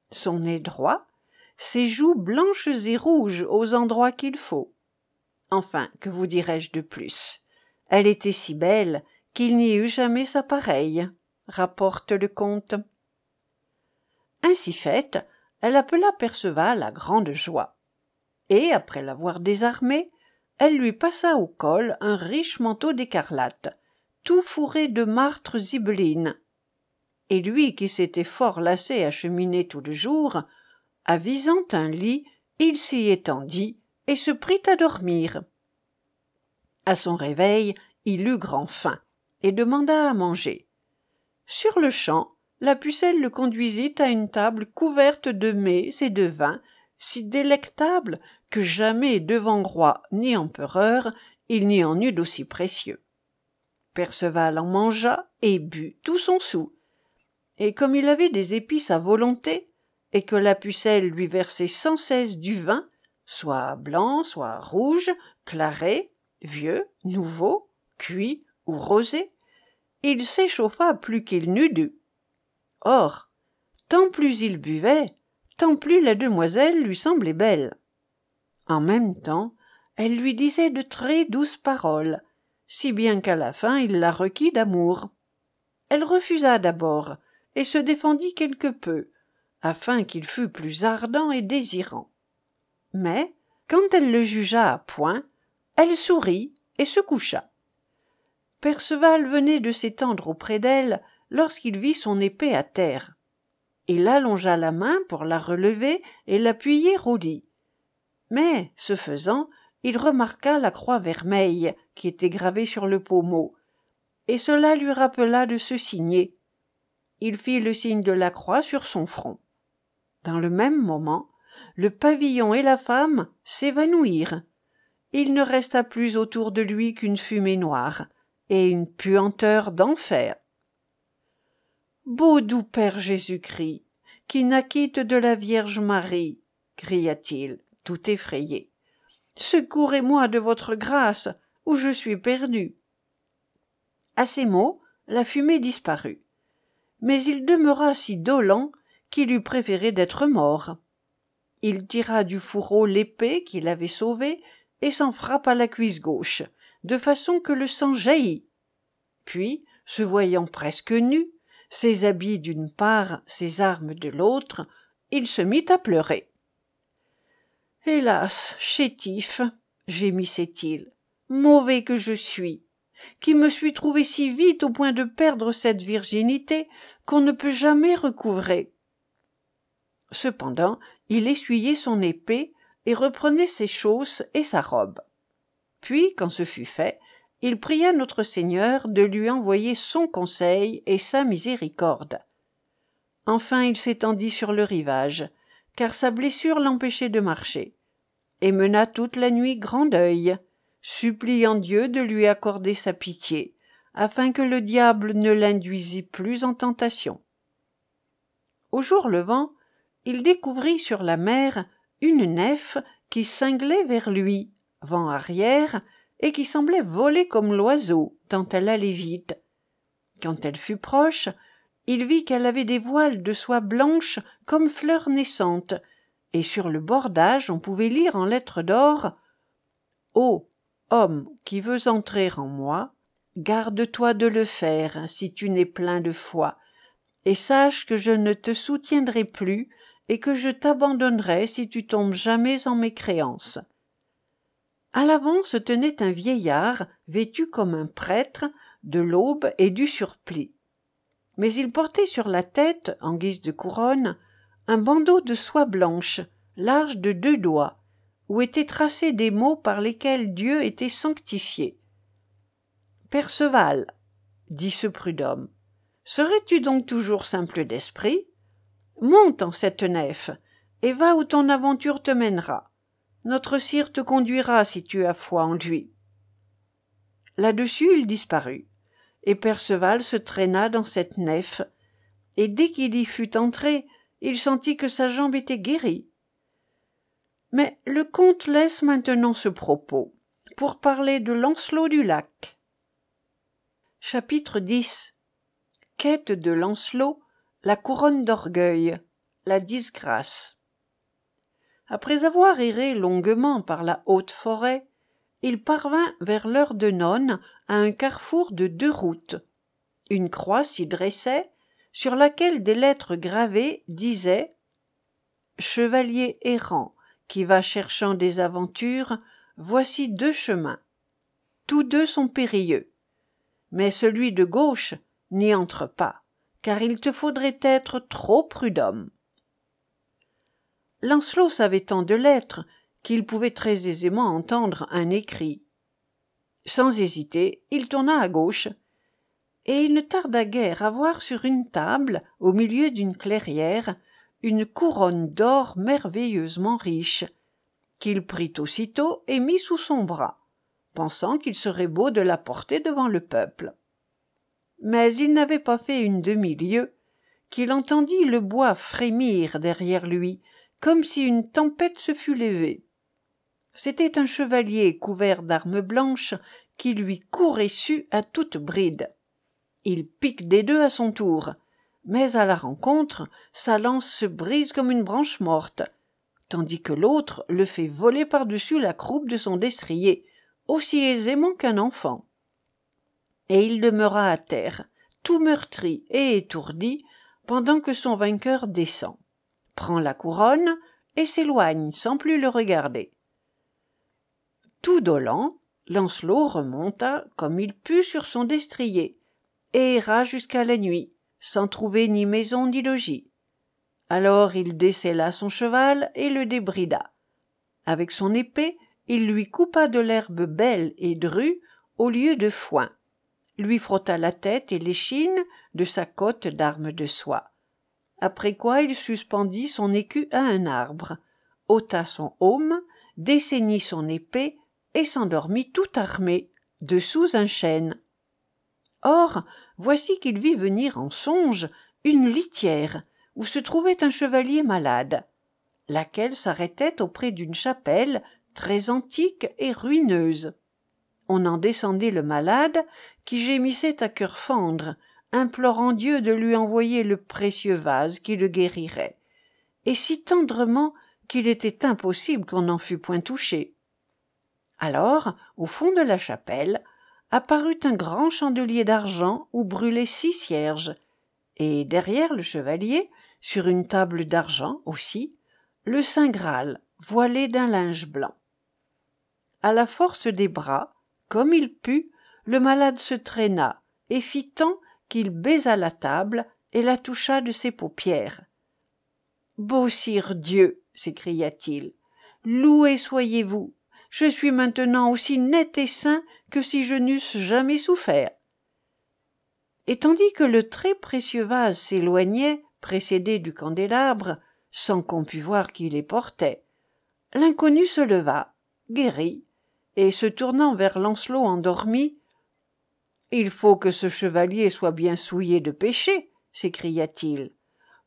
A: Son nez droit, ses joues blanches et rouges aux endroits qu'il faut. Enfin, que vous dirais-je de plus? Elle était si belle qu'il n'y eut jamais sa pareille rapporte le conte ainsi faite elle appela perceval à grande joie et après l'avoir désarmé elle lui passa au col un riche manteau d'écarlate tout fourré de martres zibelines. Et lui qui s'était fort lassé à cheminer tout le jour avisant un lit il s'y étendit et se prit à dormir. À son réveil il eut grand faim et demanda à manger. Sur-le-champ la pucelle le conduisit à une table couverte de mets et de vins si délectables jamais devant roi ni empereur il n'y en eut d'aussi précieux perceval en mangea et but tout son soûl et comme il avait des épices à volonté, et que la pucelle lui versait sans cesse du vin, soit blanc, soit rouge, claré, vieux, nouveau, cuit ou rosé, il s'échauffa plus qu'il n'eût dû. Or, tant plus il buvait, tant plus la demoiselle lui semblait belle. En même temps, elle lui disait de très douces paroles, si bien qu'à la fin il la requit d'amour. Elle refusa d'abord, et se défendit quelque peu, afin qu'il fût plus ardent et désirant. Mais, quand elle le jugea à point, elle sourit et se coucha. Perceval venait de s'étendre auprès d'elle lorsqu'il vit son épée à terre. Il allongea la main pour la relever et l'appuyer. Mais, ce faisant, il remarqua la croix vermeille qui était gravée sur le pommeau, et cela lui rappela de se signer. Il fit le signe de la croix sur son front. Dans le même moment, le pavillon et la femme s'évanouirent. Il ne resta plus autour de lui qu'une fumée noire et une puanteur d'enfer. Beau doux Père Jésus-Christ, qui naquîtes de la Vierge Marie, cria-t-il, tout effrayé. Secourez-moi de votre grâce, ou je suis perdu. À ces mots, la fumée disparut. Mais il demeura si dolent qu'il eût préféré d'être mort. Il tira du fourreau l'épée qu'il avait sauvée et s'en frappa la cuisse gauche, de façon que le sang jaillit. Puis, se voyant presque nu, ses habits d'une part, ses armes de l'autre, il se mit à pleurer. Hélas, chétif, gémissait-il, mauvais que je suis, qui me suis trouvé si vite au point de perdre cette virginité qu'on ne peut jamais recouvrer. Cependant, il essuyait son épée et reprenait ses chausses et sa robe. Puis, quand ce fut fait, il pria notre Seigneur de lui envoyer son conseil et sa miséricorde. Enfin il s'étendit sur le rivage, car sa blessure l'empêchait de marcher, et mena toute la nuit grand deuil, suppliant Dieu de lui accorder sa pitié, afin que le diable ne l'induisît plus en tentation. Au jour levant, il découvrit sur la mer une nef qui cinglait vers lui, vent arrière, et qui semblait voler comme l'oiseau, tant elle allait vite. Quand elle fut proche, il vit qu'elle avait des voiles de soie blanche comme fleurs naissantes, et sur le bordage on pouvait lire en lettres d'or Ô homme qui veux entrer en moi, garde-toi de le faire si tu n'es plein de foi, et sache que je ne te soutiendrai plus et que je t'abandonnerai si tu tombes jamais en mécréance. À l'avant se tenait un vieillard vêtu comme un prêtre de l'aube et du surplis mais il portait sur la tête en guise de couronne un bandeau de soie blanche large de deux doigts où étaient tracés des mots par lesquels dieu était sanctifié. Perceval dit ce prud'homme serais-tu donc toujours simple d'esprit? Monte en cette nef et va où ton aventure te mènera. Notre sire te conduira si tu as foi en lui. Là-dessus il disparut et perceval se traîna dans cette nef et dès qu'il y fut entré il sentit que sa jambe était guérie. Mais le comte laisse maintenant ce propos pour parler de lancelot du lac. Chapitre x quête de lancelot la couronne d'orgueil la disgrâce. Après avoir erré longuement par la haute forêt il parvint vers l'heure de nonne à un carrefour de deux routes. Une croix s'y dressait sur laquelle des lettres gravées disaient chevalier errant qui va cherchant des aventures voici deux chemins. Tous deux sont périlleux. Mais celui de gauche n'y entre pas car il te faudrait être trop prud'homme lancelot savait tant de lettres qu'il pouvait très aisément entendre un écrit. Sans hésiter il tourna à gauche et il ne tarda guère à voir sur une table au milieu d'une clairière une couronne d'or merveilleusement riche qu'il prit aussitôt et mit sous son bras pensant qu'il serait beau de la porter devant le peuple mais il n'avait pas fait une demi-lieue qu'il entendit le bois frémir derrière lui, comme si une tempête se fût levée. C'était un chevalier couvert d'armes blanches qui lui courait su à toute bride. Il pique des deux à son tour, mais à la rencontre, sa lance se brise comme une branche morte, tandis que l'autre le fait voler par-dessus la croupe de son destrier, aussi aisément qu'un enfant. Et il demeura à terre, tout meurtri et étourdi, pendant que son vainqueur descend, prend la couronne et s'éloigne sans plus le regarder. Tout dolent, Lancelot remonta comme il put sur son destrier, et erra jusqu'à la nuit, sans trouver ni maison ni logis. Alors il décella son cheval et le débrida. Avec son épée, il lui coupa de l'herbe belle et drue au lieu de foin, lui frotta la tête et l'échine de sa cotte d'armes de soie. Après quoi il suspendit son écu à un arbre, ôta son aume, dessaignit son épée et s'endormit tout armé, dessous un chêne. Or, voici qu'il vit venir en songe une litière où se trouvait un chevalier malade, laquelle s'arrêtait auprès d'une chapelle très antique et ruineuse. On en descendait le malade, qui gémissait à cœur fendre, implorant Dieu de lui envoyer le précieux vase qui le guérirait, et si tendrement qu'il était impossible qu'on n'en fût point touché. Alors, au fond de la chapelle, apparut un grand chandelier d'argent où brûlaient six cierges, et derrière le chevalier, sur une table d'argent aussi, le Saint Graal, voilé d'un linge blanc. À la force des bras, comme il put, le malade se traîna et fit tant qu'il baisa la table et la toucha de ses paupières. Beau sire Dieu, s'écria-t-il, loué soyez-vous, je suis maintenant aussi net et sain que si je n'eusse jamais souffert. Et tandis que le très précieux vase s'éloignait, précédé du candélabre, sans qu'on pût voir qui les portait, l'inconnu se leva, guéri, et se tournant vers Lancelot endormi, Il faut que ce chevalier soit bien souillé de péché, s'écria-t-il,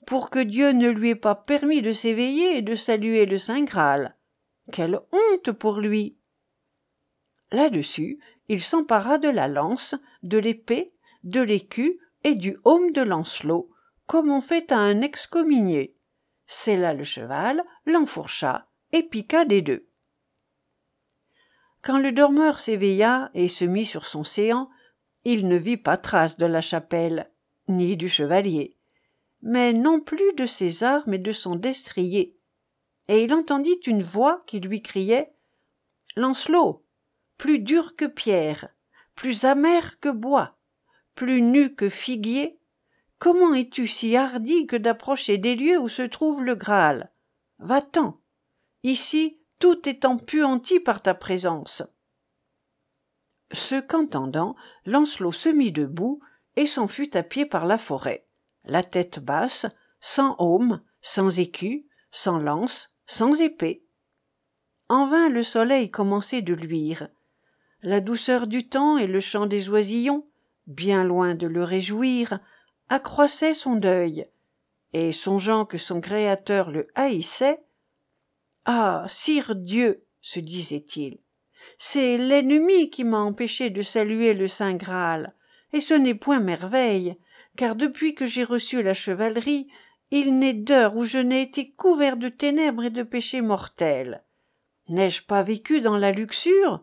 A: pour que Dieu ne lui ait pas permis de s'éveiller et de saluer le Saint Graal. Quelle honte pour lui. Là-dessus, il s'empara de la lance, de l'épée, de l'écu et du aume de Lancelot, comme on fait à un excommunié. Sella le cheval, l'enfourcha et piqua des deux. Quand le dormeur s'éveilla et se mit sur son séant, il ne vit pas trace de la chapelle, ni du chevalier, mais non plus de ses armes et de son destrier, et il entendit une voix qui lui criait Lancelot, plus dur que pierre, plus amer que bois, plus nu que figuier, comment es-tu si hardi que d'approcher des lieux où se trouve le Graal? Va-t'en. Ici, tout est empuanti par ta présence. Ce qu'entendant, Lancelot se mit debout et s'en fut à pied par la forêt, la tête basse, sans aume, sans écu, sans lance, sans épée. En vain le soleil commençait de luire. La douceur du temps et le chant des oisillons, bien loin de le réjouir, accroissaient son deuil, et songeant que son créateur le haïssait, Ah. Sire Dieu, se disait-il, c'est l'ennemi qui m'a empêché de saluer le Saint Graal, et ce n'est point merveille, car depuis que j'ai reçu la chevalerie, il n'est d'heure où je n'ai été couvert de ténèbres et de péchés mortels. N'ai-je pas vécu dans la luxure?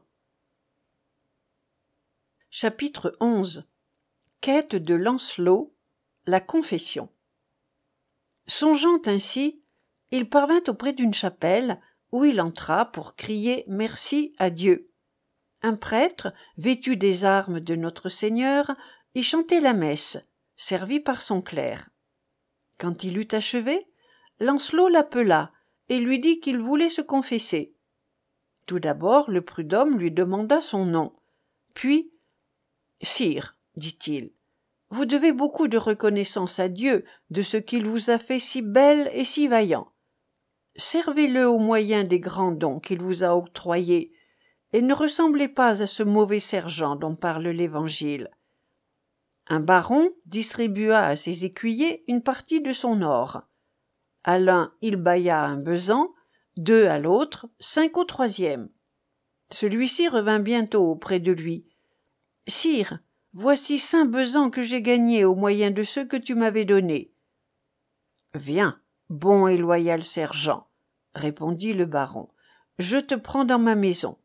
A: Chapitre XI Quête de Lancelot La confession Songeant ainsi, il parvint auprès d'une chapelle où il entra pour crier merci à Dieu. Un prêtre, vêtu des armes de notre Seigneur, y chantait la messe, servi par son clerc. Quand il eut achevé, Lancelot l'appela et lui dit qu'il voulait se confesser. Tout d'abord le prud'homme lui demanda son nom. Puis Sire, dit-il, vous devez beaucoup de reconnaissance à Dieu de ce qu'il vous a fait si bel et si vaillant. Servez-le au moyen des grands dons qu'il vous a octroyés, et ne ressemblez pas à ce mauvais sergent dont parle l'Évangile. Un baron distribua à ses écuyers une partie de son or. À l'un il bailla un besan, deux à l'autre, cinq au troisième. Celui-ci revint bientôt auprès de lui. Sire, voici cinq besans que j'ai gagnés au moyen de ceux que tu m'avais donnés. Viens, bon et loyal sergent, répondit le baron, je te prends dans ma maison.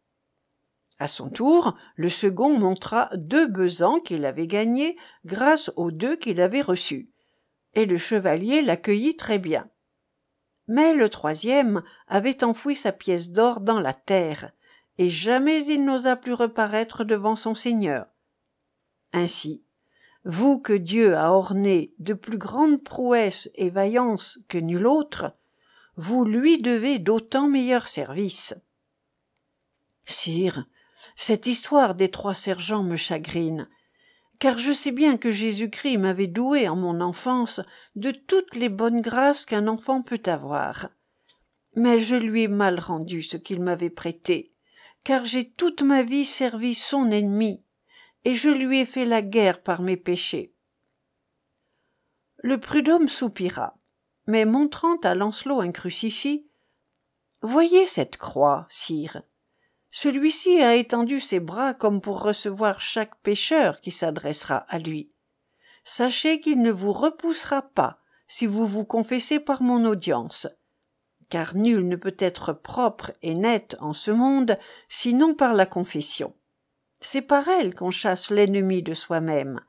A: À son tour, le second montra deux besans qu'il avait gagnés grâce aux deux qu'il avait reçus, et le chevalier l'accueillit très bien. Mais le troisième avait enfoui sa pièce d'or dans la terre, et jamais il n'osa plus reparaître devant son seigneur. Ainsi, vous que Dieu a orné de plus grandes prouesses et vaillances que nul autre, vous lui devez d'autant meilleurs services. Sire, cette histoire des trois sergents me chagrine, car je sais bien que Jésus-Christ m'avait doué en mon enfance de toutes les bonnes grâces qu'un enfant peut avoir. Mais je lui ai mal rendu ce qu'il m'avait prêté, car j'ai toute ma vie servi son ennemi, et je lui ai fait la guerre par mes péchés. Le prud'homme soupira, mais montrant à Lancelot un crucifix, Voyez cette croix, sire. Celui-ci a étendu ses bras comme pour recevoir chaque pécheur qui s'adressera à lui. Sachez qu'il ne vous repoussera pas si vous vous confessez par mon audience, car nul ne peut être propre et net en ce monde sinon par la confession. C'est par elle qu'on chasse l'ennemi de soi-même,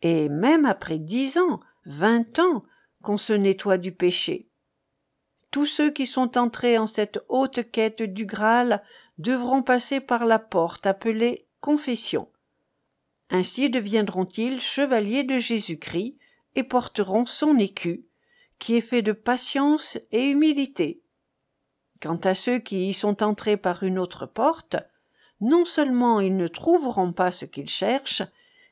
A: et même après dix ans, vingt ans, qu'on se nettoie du péché. Tous ceux qui sont entrés en cette haute quête du Graal devront passer par la porte appelée confession. Ainsi deviendront-ils chevaliers de Jésus-Christ et porteront son écu, qui est fait de patience et humilité. Quant à ceux qui y sont entrés par une autre porte, non seulement ils ne trouveront pas ce qu'ils cherchent,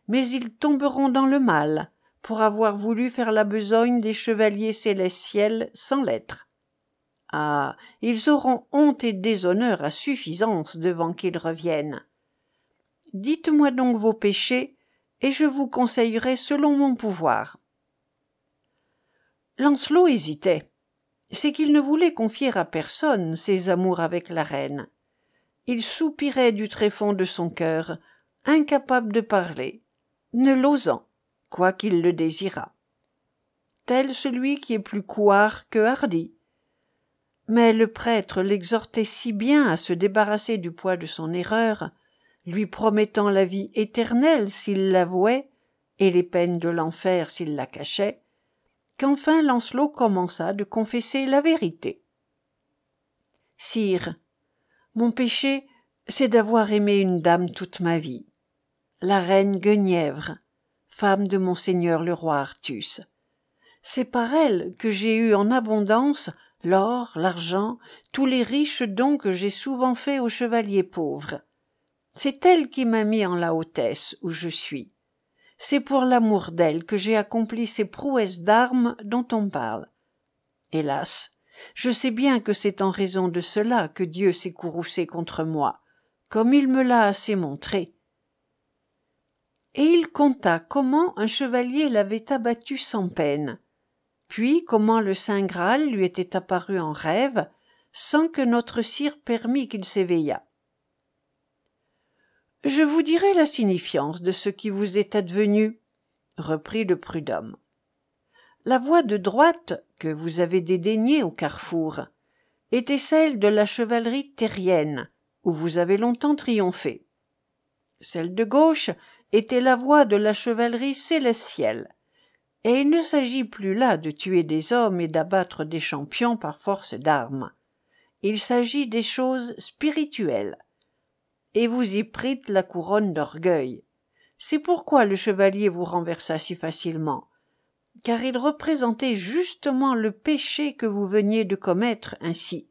A: mais ils tomberont dans le mal, pour avoir voulu faire la besogne des chevaliers célestiels sans l'être. Ah. Ils auront honte et déshonneur à suffisance devant qu'ils reviennent. Dites moi donc vos péchés, et je vous conseillerai selon mon pouvoir. Lancelot hésitait. C'est qu'il ne voulait confier à personne ses amours avec la reine. Il soupirait du tréfonds de son cœur, incapable de parler, ne l'osant, quoiqu'il le désirât. Tel celui qui est plus couard que hardi. Mais le prêtre l'exhortait si bien à se débarrasser du poids de son erreur, lui promettant la vie éternelle s'il l'avouait, et les peines de l'enfer s'il la cachait, qu'enfin Lancelot commença de confesser la vérité. Sire, mon péché, c'est d'avoir aimé une dame toute ma vie, la reine Guenièvre, femme de monseigneur le roi Artus. C'est par elle que j'ai eu en abondance l'or, l'argent, tous les riches dons que j'ai souvent faits aux chevaliers pauvres. C'est elle qui m'a mis en la hautesse où je suis. C'est pour l'amour d'elle que j'ai accompli ces prouesses d'armes dont on parle. Hélas, je sais bien que c'est en raison de cela que Dieu s'est courroucé contre moi, comme il me l'a assez montré. Et il conta comment un chevalier l'avait abattu sans peine, puis comment le saint Graal lui était apparu en rêve, sans que notre sire permît qu'il s'éveillât. Je vous dirai la signifiance de ce qui vous est advenu, reprit le prud'homme. La voie de droite que vous avez dédaignée au carrefour était celle de la chevalerie terrienne, où vous avez longtemps triomphé. Celle de gauche était la voie de la chevalerie célestielle, et il ne s'agit plus là de tuer des hommes et d'abattre des champions par force d'armes. Il s'agit des choses spirituelles. Et vous y prîtes la couronne d'orgueil. C'est pourquoi le chevalier vous renversa si facilement, car il représentait justement le péché que vous veniez de commettre ainsi.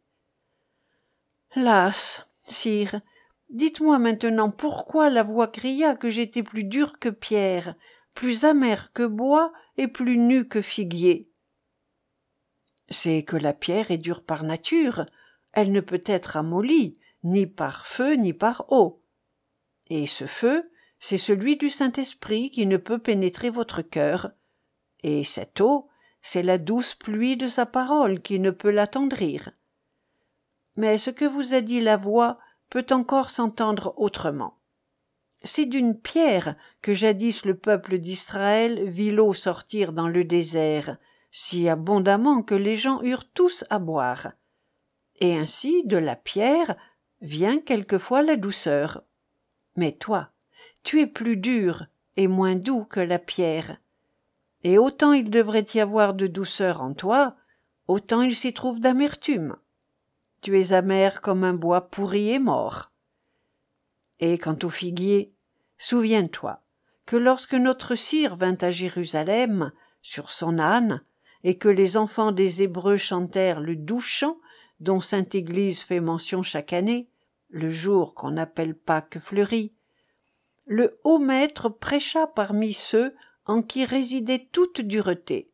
A: Las, sire, dites-moi maintenant pourquoi la voix cria que j'étais plus dur que pierre, plus amer que bois et plus nu que figuier. C'est que la pierre est dure par nature, elle ne peut être amollie, ni par feu ni par eau. Et ce feu, c'est celui du Saint-Esprit qui ne peut pénétrer votre cœur. Et cette eau, c'est la douce pluie de sa parole qui ne peut l'attendrir. Mais ce que vous a dit la voix peut encore s'entendre autrement. C'est d'une pierre que jadis le peuple d'Israël vit l'eau sortir dans le désert, si abondamment que les gens eurent tous à boire. Et ainsi de la pierre vient quelquefois la douceur. Mais toi, tu es plus dur et moins doux que la pierre. Et autant il devrait y avoir de douceur en toi, autant il s'y trouve d'amertume. Tu es amer comme un bois pourri et mort. Et quant au figuier, souviens-toi que lorsque notre sire vint à Jérusalem sur son âne, et que les enfants des Hébreux chantèrent le doux chant dont sainte Église fait mention chaque année, le jour qu'on appelle Pâques fleuries, le haut maître prêcha parmi ceux en qui résidait toute dureté.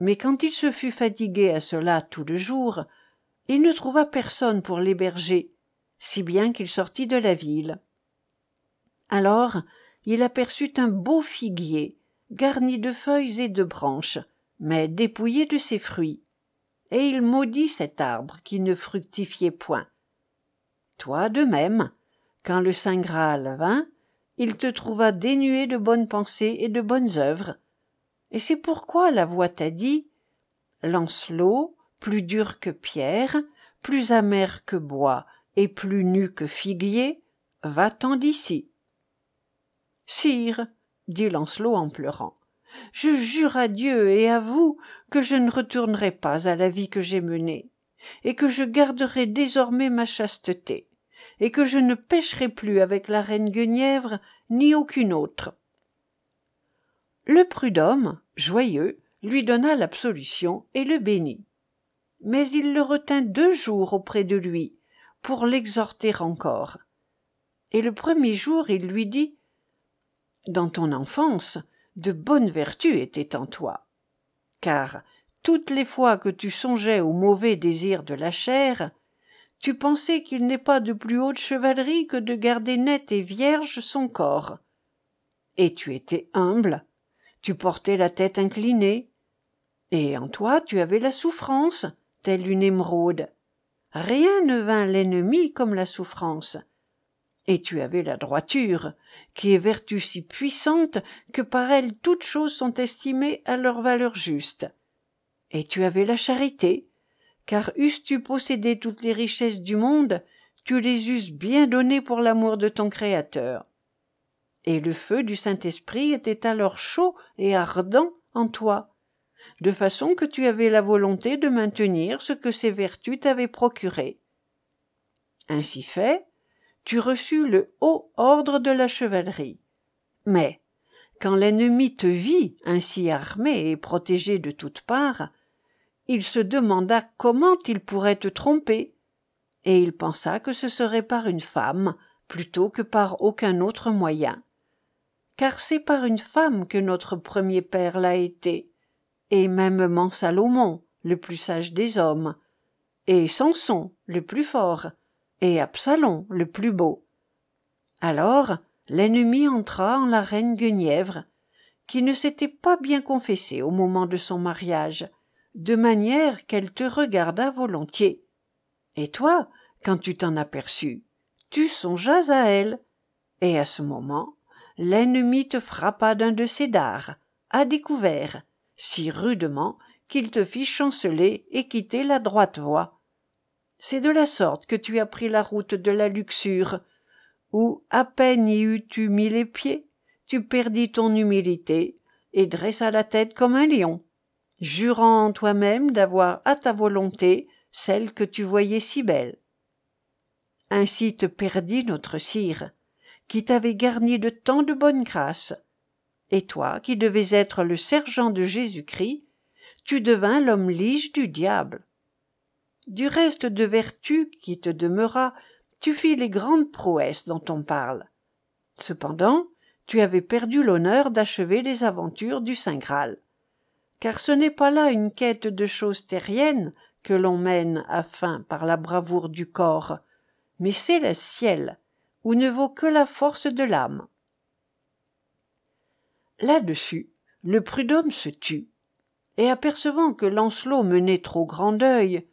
A: Mais quand il se fut fatigué à cela tout le jour, il ne trouva personne pour l'héberger, si bien qu'il sortit de la ville. Alors il aperçut un beau figuier, garni de feuilles et de branches, mais dépouillé de ses fruits. Et il maudit cet arbre qui ne fructifiait point. Toi de même, quand le Saint Graal vint, il te trouva dénué de bonnes pensées et de bonnes œuvres. Et c'est pourquoi la voix t'a dit Lancelot, plus dur que pierre, plus amer que bois et plus nu que figuier, va-t'en d'ici. Sire, dit Lancelot en pleurant, je jure à Dieu et à vous que je ne retournerai pas à la vie que j'ai menée, et que je garderai désormais ma chasteté et que je ne pêcherai plus avec la reine Guenièvre ni aucune autre. Le prud'homme, joyeux, lui donna l'absolution et le bénit. Mais il le retint deux jours auprès de lui, pour l'exhorter encore. Et le premier jour il lui dit Dans ton enfance, de bonnes vertus étaient en toi. Car toutes les fois que tu songeais aux mauvais désirs de la chair, tu pensais qu'il n'est pas de plus haute chevalerie que de garder net et vierge son corps. Et tu étais humble, tu portais la tête inclinée, et en toi tu avais la souffrance, telle une émeraude. Rien ne vint l'ennemi comme la souffrance. Et tu avais la droiture, qui est vertu si puissante que par elle toutes choses sont estimées à leur valeur juste. Et tu avais la charité, car eusses-tu possédé toutes les richesses du monde, tu les eusses bien données pour l'amour de ton Créateur. Et le feu du Saint-Esprit était alors chaud et ardent en toi, de façon que tu avais la volonté de maintenir ce que ces vertus t'avaient procuré. Ainsi fait, tu reçus le haut ordre de la chevalerie. Mais, quand l'ennemi te vit ainsi armé et protégé de toutes parts, il se demanda comment il pourrait te tromper, et il pensa que ce serait par une femme plutôt que par aucun autre moyen. Car c'est par une femme que notre premier père l'a été, et mêmement Salomon, le plus sage des hommes, et Samson, le plus fort, et Absalom, le plus beau. Alors l'ennemi entra en la reine Guenièvre, qui ne s'était pas bien confessée au moment de son mariage, de manière qu'elle te regarda volontiers. Et toi, quand tu t'en aperçus, tu songeas à elle, et à ce moment, l'ennemi te frappa d'un de ses dards, à découvert, si rudement qu'il te fit chanceler et quitter la droite voie. C'est de la sorte que tu as pris la route de la luxure, où, à peine y eus-tu mis les pieds, tu perdis ton humilité et dressa la tête comme un lion jurant toi-même d'avoir à ta volonté celle que tu voyais si belle. Ainsi te perdit notre sire, qui t'avait garni de tant de bonnes grâces. Et toi, qui devais être le sergent de Jésus-Christ, tu devins l'homme lige du diable. Du reste de vertu qui te demeura, tu fis les grandes prouesses dont on parle. Cependant, tu avais perdu l'honneur d'achever les aventures du Saint Graal car ce n'est pas là une quête de choses terriennes que l'on mène à fin par la bravoure du corps, mais c'est le ciel, où ne vaut que la force de l'âme. Là-dessus, le prud'homme se tut, et apercevant que Lancelot menait trop grand deuil,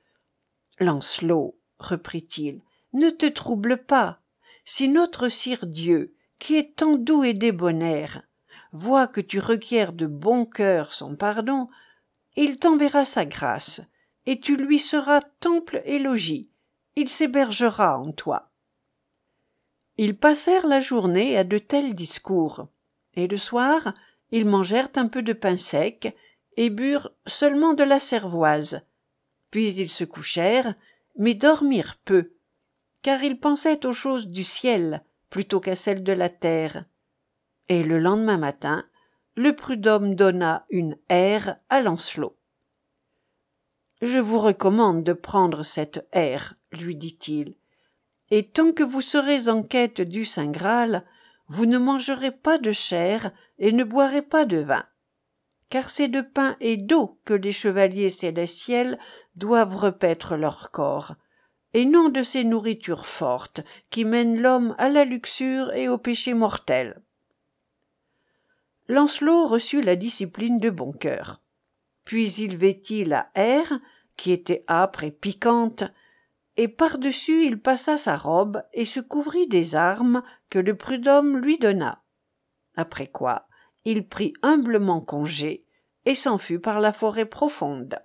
A: Lancelot, reprit-il, ne te trouble pas. Si notre sire Dieu, qui est tant doux et débonnaire, voit que tu requiers de bon cœur son pardon, il t'enverra sa grâce, et tu lui seras temple et logis, il s'hébergera en toi. Ils passèrent la journée à de tels discours, et le soir ils mangèrent un peu de pain sec et burent seulement de la cervoise. Puis ils se couchèrent, mais dormirent peu, car ils pensaient aux choses du ciel plutôt qu'à celles de la terre. Et le lendemain matin, le prud'homme donna une aire à Lancelot. Je vous recommande de prendre cette aire, lui dit-il, et tant que vous serez en quête du Saint Graal, vous ne mangerez pas de chair et ne boirez pas de vin. Car c'est de pain et d'eau que les chevaliers célestiels doivent repaître leur corps et non de ces nourritures fortes qui mènent l'homme à la luxure et au péché mortel. Lancelot reçut la discipline de bon cœur. Puis il vêtit la haire qui était âpre et piquante et par-dessus il passa sa robe et se couvrit des armes que le prud'homme lui donna. Après quoi il prit humblement congé et s'enfuit par la forêt profonde